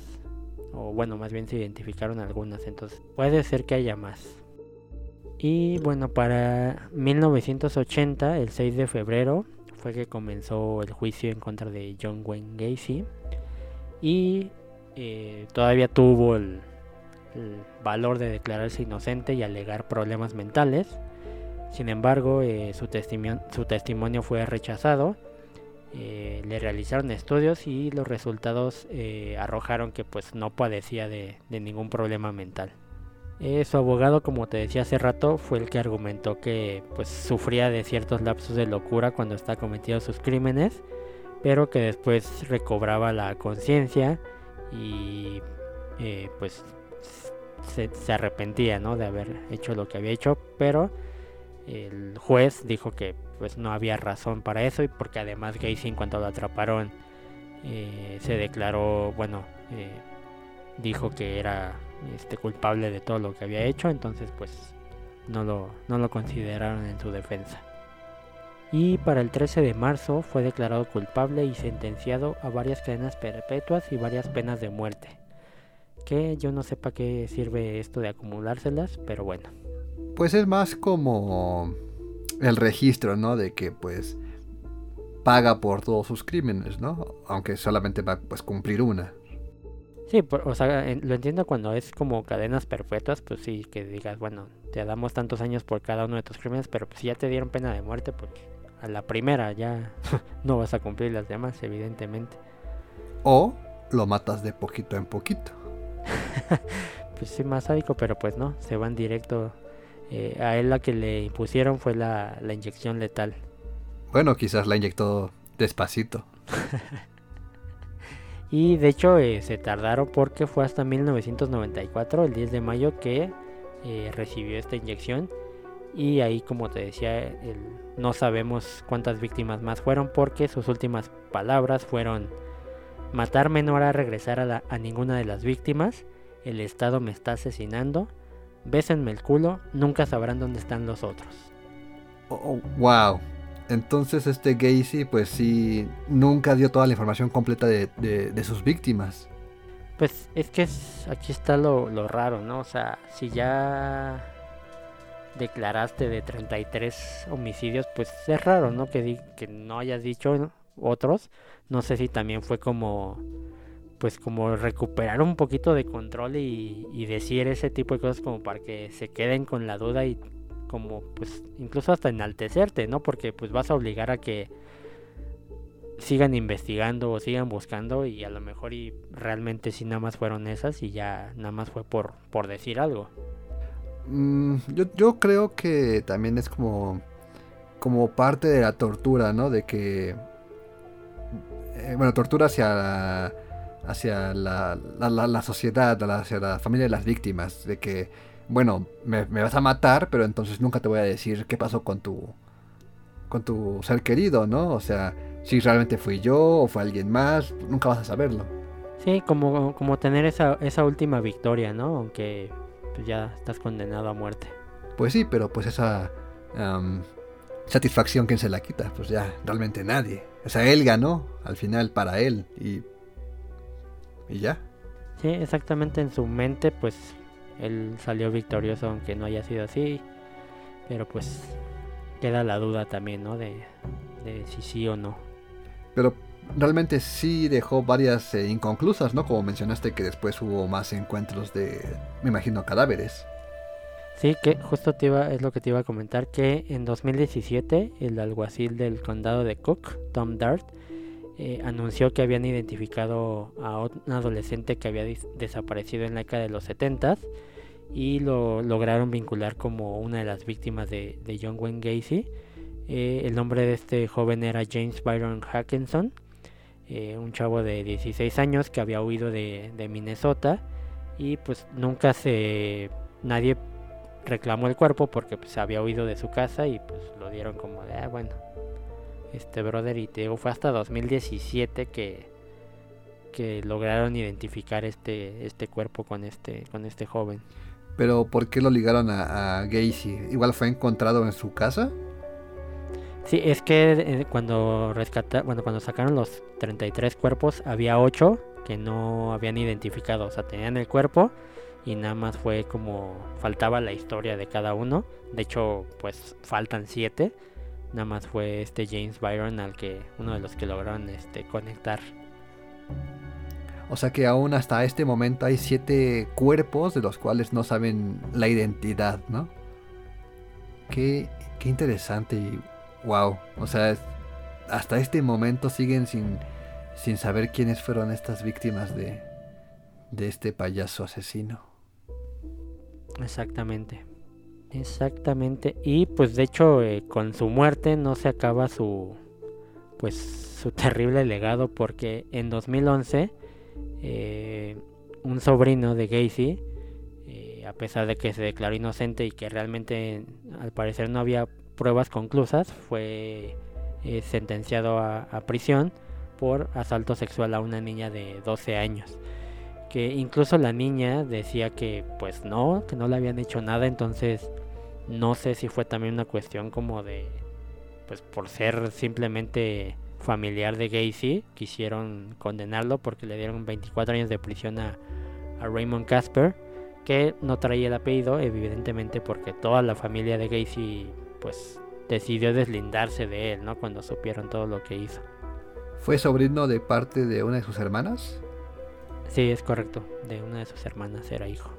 o bueno, más bien se identificaron algunas, entonces puede ser que haya más. Y bueno, para 1980, el 6 de febrero, fue que comenzó el juicio en contra de John Wayne Gacy. Y eh, todavía tuvo el valor de declararse inocente y alegar problemas mentales sin embargo, eh, su, testimonio, su, testimonio fue rechazado. Eh, le realizaron estudios y los resultados arrojaron que pues no padecía de, ningún problema mental. Su abogado, como te decía hace rato, fue el que argumentó que pues sufría de ciertos lapsos de locura cuando está cometiendo sus crímenes, pero que después recobraba la conciencia y pues se, se, arrepentía ¿no? de haber hecho lo que había hecho, pero el juez dijo que pues no había razón para eso y porque además Gacy en cuanto lo atraparon eh, se declaró bueno eh, dijo que era este culpable de todo lo que había hecho entonces pues no lo no lo consideraron en su defensa y para el 13 de marzo fue declarado culpable y sentenciado a varias cadenas perpetuas y varias penas de muerte. Que yo no sé para qué sirve esto de acumulárselas, pero bueno. Pues es más como el registro, ¿no? De que pues paga por todos sus crímenes, ¿no? Aunque solamente va a pues, cumplir una. Sí, o sea, lo entiendo cuando es como cadenas perpetuas, pues sí, que digas, bueno, te damos tantos años por cada uno de tus crímenes, pero pues si ya te dieron pena de muerte, pues a la primera ya no vas a cumplir las demás, evidentemente. O lo matas de poquito en poquito. pues sí, más sádico, pero pues no, se van directo. Eh, a él la que le impusieron fue la, la inyección letal. Bueno, quizás la inyectó despacito. y de hecho eh, se tardaron porque fue hasta 1994, el 10 de mayo, que eh, recibió esta inyección. Y ahí, como te decía, no sabemos cuántas víctimas más fueron porque sus últimas palabras fueron, matarme no hará regresar a, ninguna de las víctimas, el Estado me está asesinando, bésenme el culo, nunca sabrán dónde están los otros. Oh, wow. Entonces este Gacy pues sí nunca dio toda la información completa de, sus víctimas. Pues es que aquí está lo, raro, ¿no? O sea, si ya declaraste de 33 homicidios, pues es raro, ¿no? Que, que no hayas dicho otros. No sé si también fue como, pues como recuperar un poquito de control y, y decir ese tipo de cosas como para que se queden con la duda y como pues incluso hasta enaltecerte, ¿no? Porque pues vas a obligar a que sigan investigando o sigan buscando y a lo mejor y realmente sí nada más fueron esas y ya nada más fue por, por decir algo. Mm, yo, yo creo que también es como como parte de la tortura, ¿no? De que eh, bueno, tortura hacia la, hacia la, la, la sociedad, hacia la familia de las víctimas, de que bueno, me, vas a matar, pero entonces nunca te voy a decir qué pasó con tu, con tu ser querido, ¿no? O sea, si realmente fui yo o fue alguien más, nunca vas a saberlo. Sí, como, como tener esa, esa última victoria, ¿no? Aunque pues, ya estás condenado a muerte. Pues sí, pero pues esa satisfacción, ¿quién se la quita? Pues ya, realmente nadie. O sea, él ganó al final para él y, y ya. Sí, exactamente en su mente, pues él salió victorioso aunque no haya sido así. Pero pues queda la duda también, ¿no? De, si sí o no. Pero realmente sí dejó varias eh, inconclusas, ¿no? Como mencionaste que después hubo más encuentros de, me imagino, cadáveres. Sí, que justo te iba, es lo que te iba a comentar, que en 2017 el alguacil del condado de Cook, Tom Dart, eh, anunció que habían identificado a un adolescente que había desaparecido en la década de los 70 y lo lograron vincular como una de las víctimas de, John Wayne Gacy. Eh, el nombre de este joven era James Byron Hackinson, eh, un chavo de 16 años que había huido de, Minnesota y pues nunca se nadie reclamó el cuerpo porque pues había huido de su casa y pues lo dieron como de ah, bueno este brother y te digo fue hasta 2017 que que lograron identificar este este cuerpo con este con este joven pero ¿por qué lo ligaron a, Gacy? ¿Igual fue encontrado en su casa? Sí, es que eh, cuando rescata, bueno, cuando sacaron los 33 cuerpos, había 8 que no habían identificado, o sea, tenían el cuerpo y nada más fue como faltaba la historia de cada uno. De hecho, pues faltan 7. Nada más fue este James Byron al que uno de los que lograron este conectar. O sea que aún hasta este momento hay siete cuerpos de los cuales no saben la identidad, ¿no? Qué, qué interesante y wow. O sea, hasta este momento siguen sin, sin saber quiénes fueron estas víctimas de, de este payaso asesino. Exactamente. Exactamente. Y pues de hecho eh, con su muerte no se acaba su pues su terrible legado porque en 2011 eh, un sobrino de Gacy, eh, a pesar de que se declaró inocente y que realmente al parecer no había pruebas conclusas, fue eh, sentenciado a, prisión por asalto sexual a una niña de 12 años. Que incluso la niña decía que pues no, que no le habían hecho nada, entonces no sé si fue también una cuestión como de pues por ser simplemente familiar de Gacy, quisieron condenarlo porque le dieron 24 años de prisión a, a Raymond Casper, que no traía el apellido, evidentemente porque toda la familia de Gacy pues decidió deslindarse de él, ¿no? Cuando supieron todo lo que hizo. ¿Fue sobrino de parte de una de sus hermanas? Sí, es correcto, de una de sus hermanas era hijo.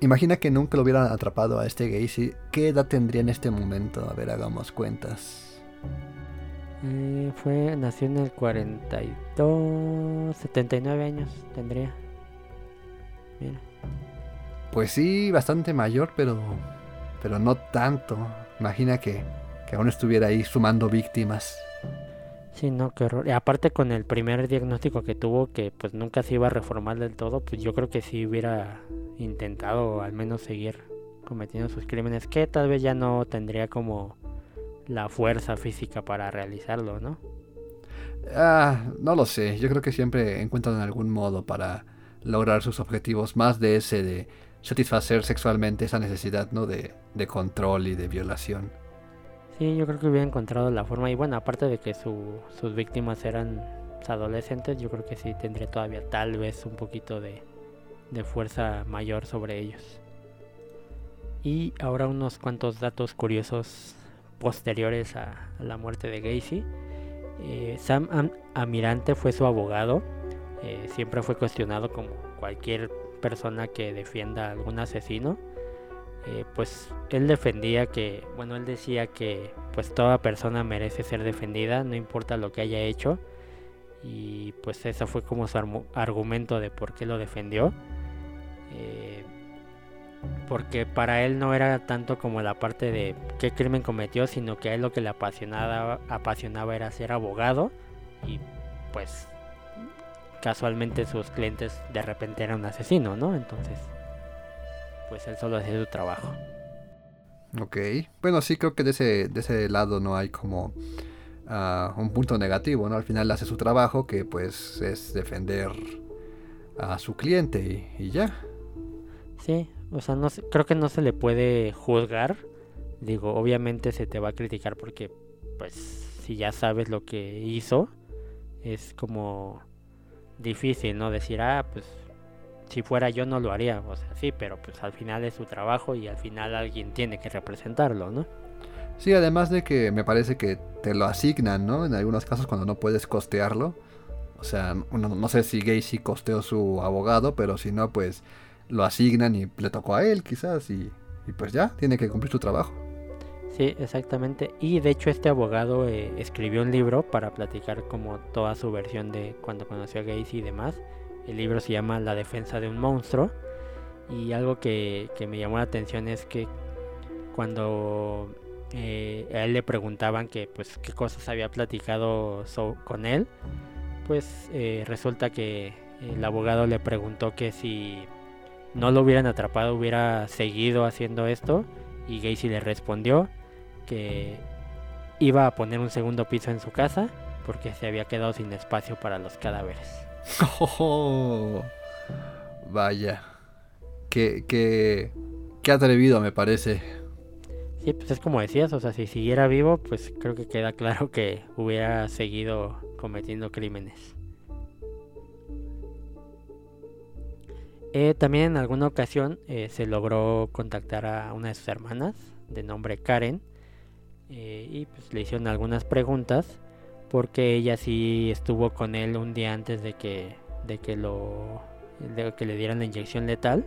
Imagina que nunca lo hubieran atrapado a este Gacy. ¿Qué edad tendría en este momento? A ver, hagamos cuentas. Eh, fue, nació en el 42, 79 años tendría. Mira. Pues sí, bastante mayor, pero, pero no tanto. Imagina que, que aún estuviera ahí sumando víctimas. Sí, no, qué horror. Y aparte con el primer diagnóstico que tuvo, que pues nunca se iba a reformar del todo, pues yo creo que sí hubiera intentado al menos seguir cometiendo sus crímenes, que tal vez ya no tendría como la fuerza física para realizarlo, ¿no? Ah, no lo sé. Yo creo que siempre encuentran algún modo para lograr sus objetivos, más de ese de satisfacer sexualmente esa necesidad, ¿no? De, de control y de violación. Sí, yo creo que hubiera encontrado la forma. Y bueno, aparte de que su, sus víctimas eran adolescentes, yo creo que sí tendría todavía tal vez un poquito de, de fuerza mayor sobre ellos. Y ahora unos cuantos datos curiosos posteriores a, la muerte de Gacy. Eh, Sam Am Amirante fue su abogado. Eh, siempre fue cuestionado como cualquier persona que defienda a algún asesino. Eh, pues él defendía que, bueno, él decía que pues toda persona merece ser defendida, no importa lo que haya hecho. Y pues ese fue como su argumento de por qué lo defendió. Porque para él no era tanto como la parte de qué crimen cometió, sino que a él lo que le apasionaba, apasionaba era ser abogado y pues casualmente sus clientes de repente eran un asesino, ¿no? Entonces, pues él solo hacía su trabajo. Ok, bueno, sí creo que de ese, de ese lado no hay como uh, un punto negativo, ¿no? Al final hace su trabajo que pues es defender a su cliente y, y ya. Sí, o sea, no creo que no se le puede juzgar. Digo, obviamente se te va a criticar porque, pues, si ya sabes lo que hizo, es como difícil, ¿no? Decir, ah, pues, si fuera yo no lo haría. O sea, sí, pero pues al final es su trabajo y al final alguien tiene que representarlo, ¿no? Sí, además de que me parece que te lo asignan, ¿no? En algunos casos cuando no puedes costearlo. O sea, no, no sé si Gacy costeó su abogado, pero si no, pues lo asignan y le tocó a él quizás y, pues ya, tiene que cumplir su trabajo. Sí, exactamente. Y de hecho este abogado eh, escribió un libro para platicar como toda su versión de cuando conoció a Gacy y demás. El libro se llama La defensa de un monstruo. Y algo que, me llamó la atención es que cuando eh, a él le preguntaban que pues qué cosas había platicado con él, pues eh, resulta que el abogado le preguntó que si no lo hubieran atrapado, hubiera seguido haciendo esto. Y Gacy le respondió que iba a poner un segundo piso en su casa porque se había quedado sin espacio para los cadáveres. Oh, vaya, qué, qué, qué atrevido me parece. Sí, pues es como decías, o sea, si siguiera vivo, pues creo que queda claro que hubiera seguido cometiendo crímenes. Eh, también en alguna ocasión eh, se logró contactar a una de sus hermanas de nombre Karen eh, y pues le hicieron algunas preguntas porque ella sí estuvo con él un día antes de que de que lo de que le dieran la inyección letal.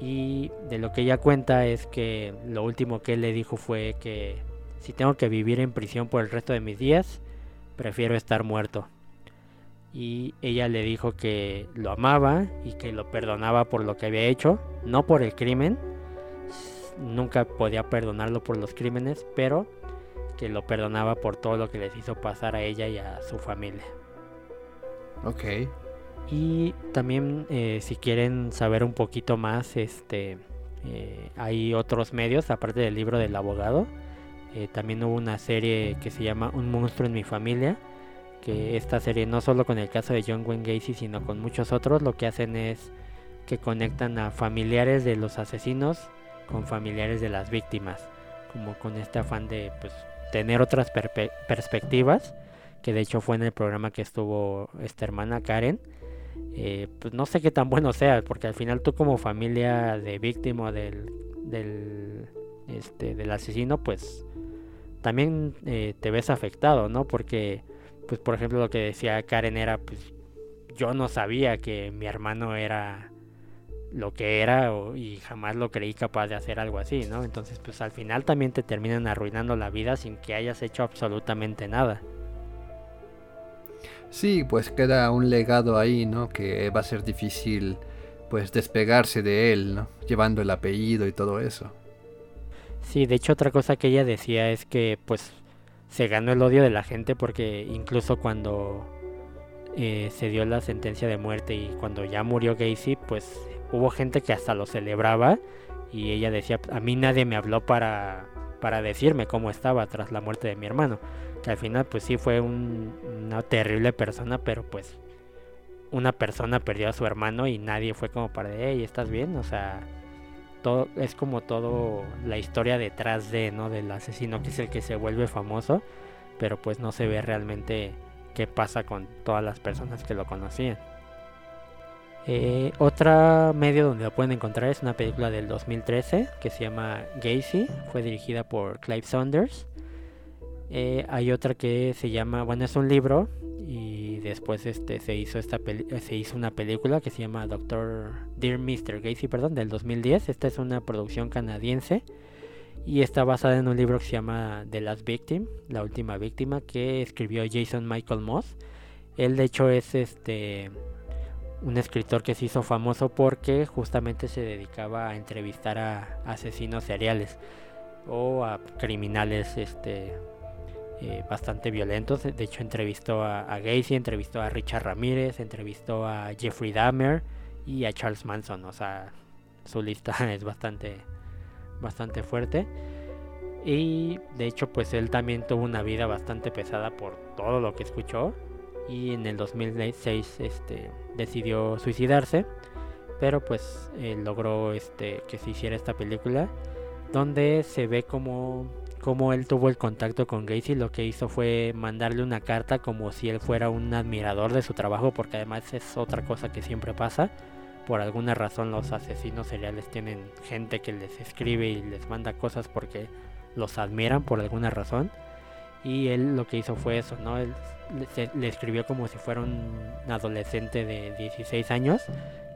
Y de lo que ella cuenta es que lo último que él le dijo fue que si tengo que vivir en prisión por el resto de mis días prefiero estar muerto y ella le dijo que lo amaba y que lo perdonaba por lo que había hecho, no por el crimen, nunca podía perdonarlo por los crímenes, pero que lo perdonaba por todo lo que les hizo pasar a ella y a su familia. Ok. Y también eh, si quieren saber un poquito más, este, eh, hay otros medios aparte del libro del abogado. Eh, también hubo una serie que se llama Un monstruo en mi familia que esta serie no solo con el caso de John Wayne Gacy sino con muchos otros lo que hacen es que conectan a familiares de los asesinos con familiares de las víctimas como con este afán de pues tener otras perspectivas, que de hecho fue en el programa que estuvo esta hermana Karen, eh, pues no sé qué tan bueno sea, porque al final tú como familia de víctima del, del, este, del asesino, pues también eh, te ves afectado, ¿no? Porque, pues por ejemplo lo que decía Karen era, pues yo no sabía que mi hermano era lo que era y jamás lo creí capaz de hacer algo así, ¿no? Entonces, pues al final también te terminan arruinando la vida sin que hayas hecho absolutamente nada. Sí, pues queda un legado ahí, ¿no? Que va a ser difícil, pues, despegarse de él, ¿no? Llevando el apellido y todo eso. Sí, de hecho otra cosa que ella decía es que, pues, se ganó el odio de la gente porque incluso cuando eh, se dio la sentencia de muerte y cuando ya murió Gacy, pues hubo gente que hasta lo celebraba y ella decía, a mí nadie me habló para, para decirme cómo estaba tras la muerte de mi hermano. Que al final pues sí fue una terrible persona, pero pues una persona perdió a su hermano y nadie fue como para, hey, ¿estás bien? O sea, es como todo la historia detrás de, ¿no? Del asesino que es el que se vuelve famoso, pero pues no se ve realmente qué pasa con todas las personas que lo conocían. Eh, otra medio donde lo pueden encontrar es una película del 2013 que se llama Gacy, fue dirigida por Clive Saunders. Eh, hay otra que se llama, bueno, es un libro y después este se hizo esta se hizo una película que se llama Doctor Dear Mr. Gacy, perdón, del 2010. Esta es una producción canadiense y está basada en un libro que se llama The Last Victim, la última víctima que escribió Jason Michael Moss. Él de hecho es este un escritor que se hizo famoso porque justamente se dedicaba a entrevistar a asesinos seriales o a criminales este eh, bastante violentos. De hecho entrevistó a, a, Gacy, entrevistó a Richard Ramírez, entrevistó a Jeffrey Dahmer y a Charles Manson. O sea, su lista es bastante bastante fuerte. Y de hecho pues él también tuvo una vida bastante pesada por todo lo que escuchó y en el 2006 este, decidió suicidarse, pero pues eh, logró este, que se hiciera esta película donde se ve como, como él tuvo el contacto con Gacy, lo que hizo fue mandarle una carta como si él fuera un admirador de su trabajo, porque además es otra cosa que siempre pasa. Por alguna razón los asesinos seriales tienen gente que les escribe y les manda cosas porque los admiran por alguna razón. Y él lo que hizo fue eso, ¿no? Él le, escribió como si fuera un adolescente de 16 años,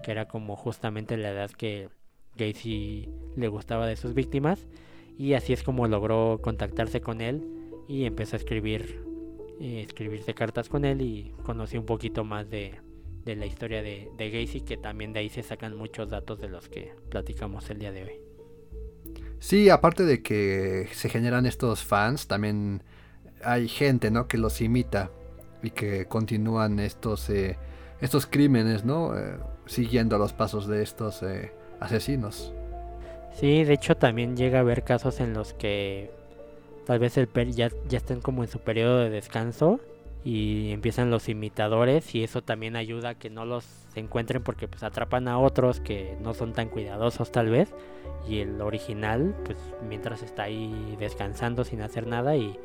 que era como justamente la edad que Gacy le gustaba de sus víctimas. Y así es como logró contactarse con él y empezó a escribir, eh, escribirse cartas con él y conocí un poquito más de, de la historia de, de Gacy, que también de ahí se sacan muchos datos de los que platicamos el día de hoy. Sí, aparte de que se generan estos fans, también hay gente, ¿no? Que los imita y que continúan estos, eh, estos crímenes, ¿no? Eh, siguiendo los pasos de estos eh, asesinos. Sí, de hecho también llega a haber casos en los que tal vez el ya, ya estén como en su periodo de descanso y empiezan los imitadores y eso también ayuda a que no los encuentren porque pues atrapan a otros que no son tan cuidadosos tal vez y el original pues mientras está ahí descansando sin hacer nada y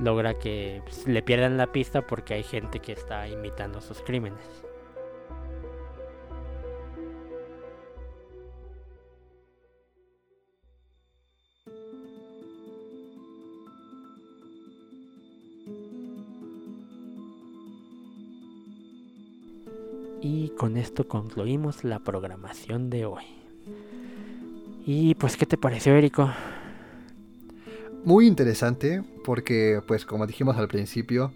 logra que pues, le pierdan la pista porque hay gente que está imitando sus crímenes. Y con esto concluimos la programación de hoy. Y pues, ¿qué te pareció, Érico? muy interesante porque, pues como dijimos al principio,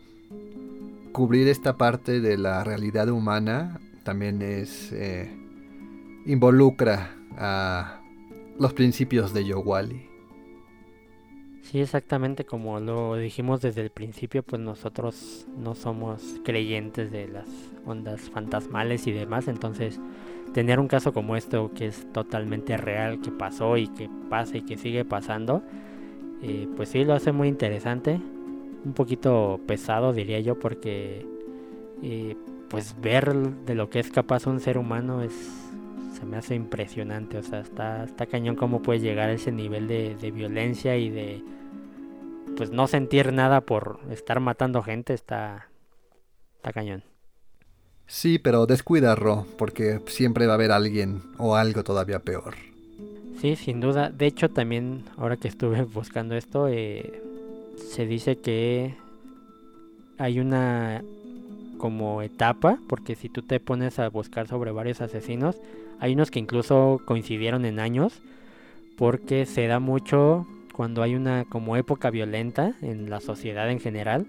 cubrir esta parte de la realidad humana también es eh, involucra a los principios de Yowali. Sí, exactamente como lo dijimos desde el principio, pues nosotros no somos creyentes de las ondas fantasmales y demás, entonces tener un caso como esto que es totalmente real, que pasó y que pasa y que sigue pasando, eh, pues sí lo hace muy interesante, un poquito pesado diría yo porque eh, pues ver de lo que es capaz un ser humano es se me hace impresionante, o sea, está, está cañón cómo puede llegar a ese nivel de, violencia y de, pues no sentir nada por estar matando gente está, está cañón. Sí, pero descuida, Ro, porque siempre va a haber alguien o algo todavía peor. Sí, sin duda. De hecho, también ahora que estuve buscando esto, eh, se dice que hay una como etapa, porque si tú te pones a buscar sobre varios asesinos, hay unos que incluso coincidieron en años, porque se da mucho cuando hay una como época violenta en la sociedad en general,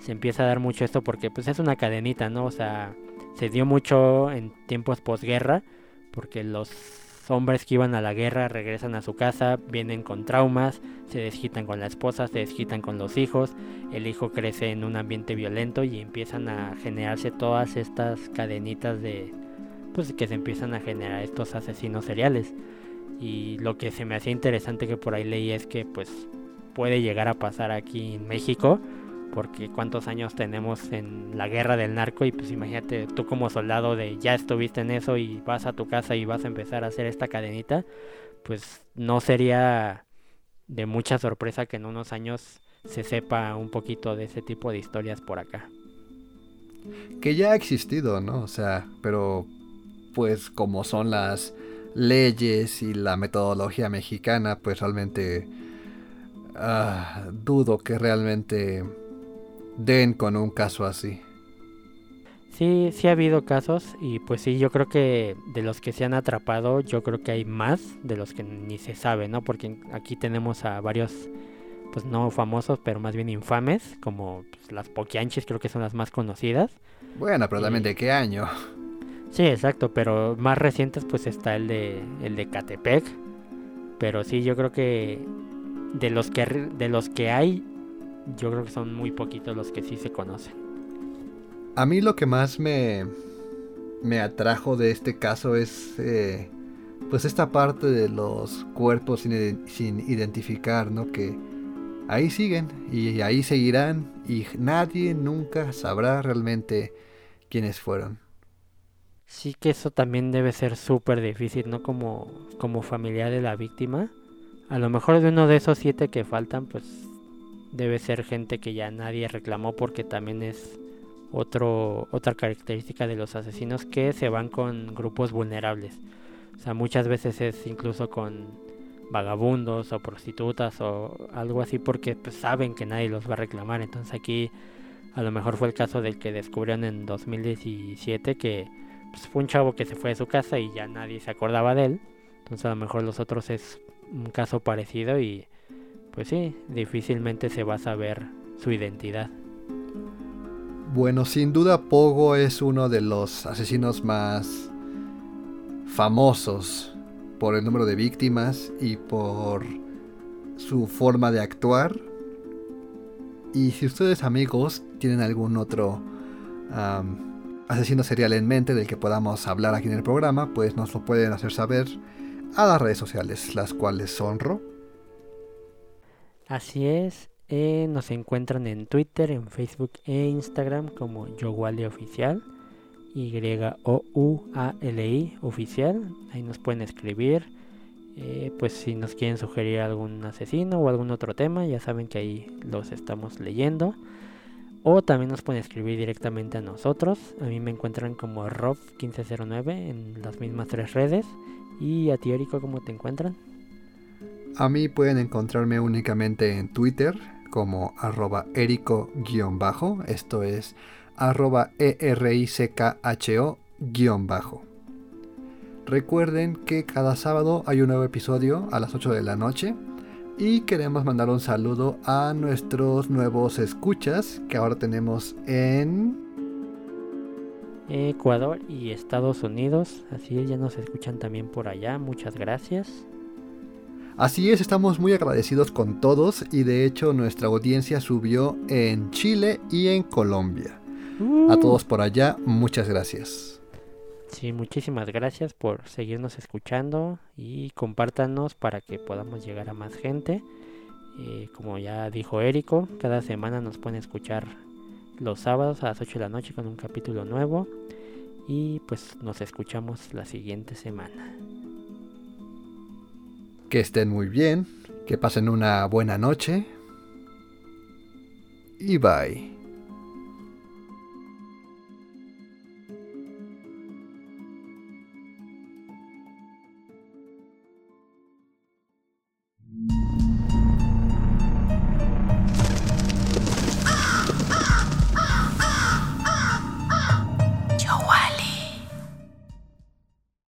se empieza a dar mucho esto porque pues es una cadenita, ¿no? O sea, se dio mucho en tiempos posguerra, porque los hombres que iban a la guerra regresan a su casa, vienen con traumas, se desquitan con la esposa, se desquitan con los hijos, el hijo crece en un ambiente violento y empiezan a generarse todas estas cadenitas de pues que se empiezan a generar estos asesinos seriales. Y lo que se me hacía interesante que por ahí leí es que pues puede llegar a pasar aquí en México porque cuántos años tenemos en la guerra del narco y pues imagínate tú como soldado de ya estuviste en eso y vas a tu casa y vas a empezar a hacer esta cadenita, pues no sería de mucha sorpresa que en unos años se sepa un poquito de ese tipo de historias por acá. Que ya ha existido, ¿no? O sea, pero pues como son las leyes y la metodología mexicana, pues realmente uh, dudo que realmente den con un caso así. Sí, sí ha habido casos y pues sí, yo creo que de los que se han atrapado, yo creo que hay más de los que ni se sabe, ¿no? Porque aquí tenemos a varios, pues no famosos, pero más bien infames, como pues, las Poquianchis, creo que son las más conocidas. Bueno, pero también de qué año. Sí, exacto, pero más recientes pues está el de el de Catepec. Pero sí, yo creo que de los que de los que hay yo creo que son muy poquitos los que sí se conocen. A mí lo que más me, me atrajo de este caso es eh, pues esta parte de los cuerpos sin, sin, identificar, ¿no? Que ahí siguen y ahí seguirán y nadie nunca sabrá realmente quiénes fueron. Sí que eso también debe ser súper difícil, ¿no? Como, como familiar de la víctima. A lo mejor de uno de esos siete que faltan, pues debe ser gente que ya nadie reclamó porque también es otro, otra característica de los asesinos que se van con grupos vulnerables. O sea, muchas veces es incluso con vagabundos o prostitutas o algo así porque pues, saben que nadie los va a reclamar. Entonces aquí a lo mejor fue el caso del que descubrieron en 2017 que pues, fue un chavo que se fue de su casa y ya nadie se acordaba de él. Entonces a lo mejor los otros es un caso parecido y pues sí, difícilmente se va a saber su identidad. Bueno, sin duda Pogo es uno de los asesinos más famosos por el número de víctimas y por su forma de actuar. Y si ustedes amigos tienen algún otro asesino serial en mente del que podamos hablar aquí en el programa, pues nos lo pueden hacer saber a las redes sociales, las cuales honro Así es, eh, nos encuentran en Twitter, en Facebook e Instagram como Yowali Oficial, Y-O-U-A-L-I Oficial. Ahí nos pueden escribir. Eh, pues si nos quieren sugerir algún asesino o algún otro tema, ya saben que ahí los estamos leyendo. O también nos pueden escribir directamente a nosotros. A mí me encuentran como Rob1509 en las mismas tres redes. ¿Y a ti, Erico, cómo te encuentran? A mí pueden encontrarme únicamente en Twitter como arroba erico-bajo, esto es arroba E-R-I-C-K-H-O-bajo. Recuerden que cada sábado hay un nuevo episodio a las 8 de la noche y queremos mandar un saludo a nuestros nuevos escuchas que ahora tenemos en Ecuador y Estados Unidos. Así es, ya nos escuchan también por allá. Muchas gracias. Así es, estamos muy agradecidos con todos y de hecho nuestra audiencia subió en Chile y en Colombia. A uh. todos por allá, muchas gracias. Sí, muchísimas gracias por seguirnos escuchando y compártanos para que podamos llegar a más gente. Eh, como ya dijo Érico, cada semana nos pueden escuchar los sábados a las 8 de la noche con un capítulo nuevo. Y pues nos escuchamos la siguiente semana que estén muy bien, que pasen una buena noche y bye.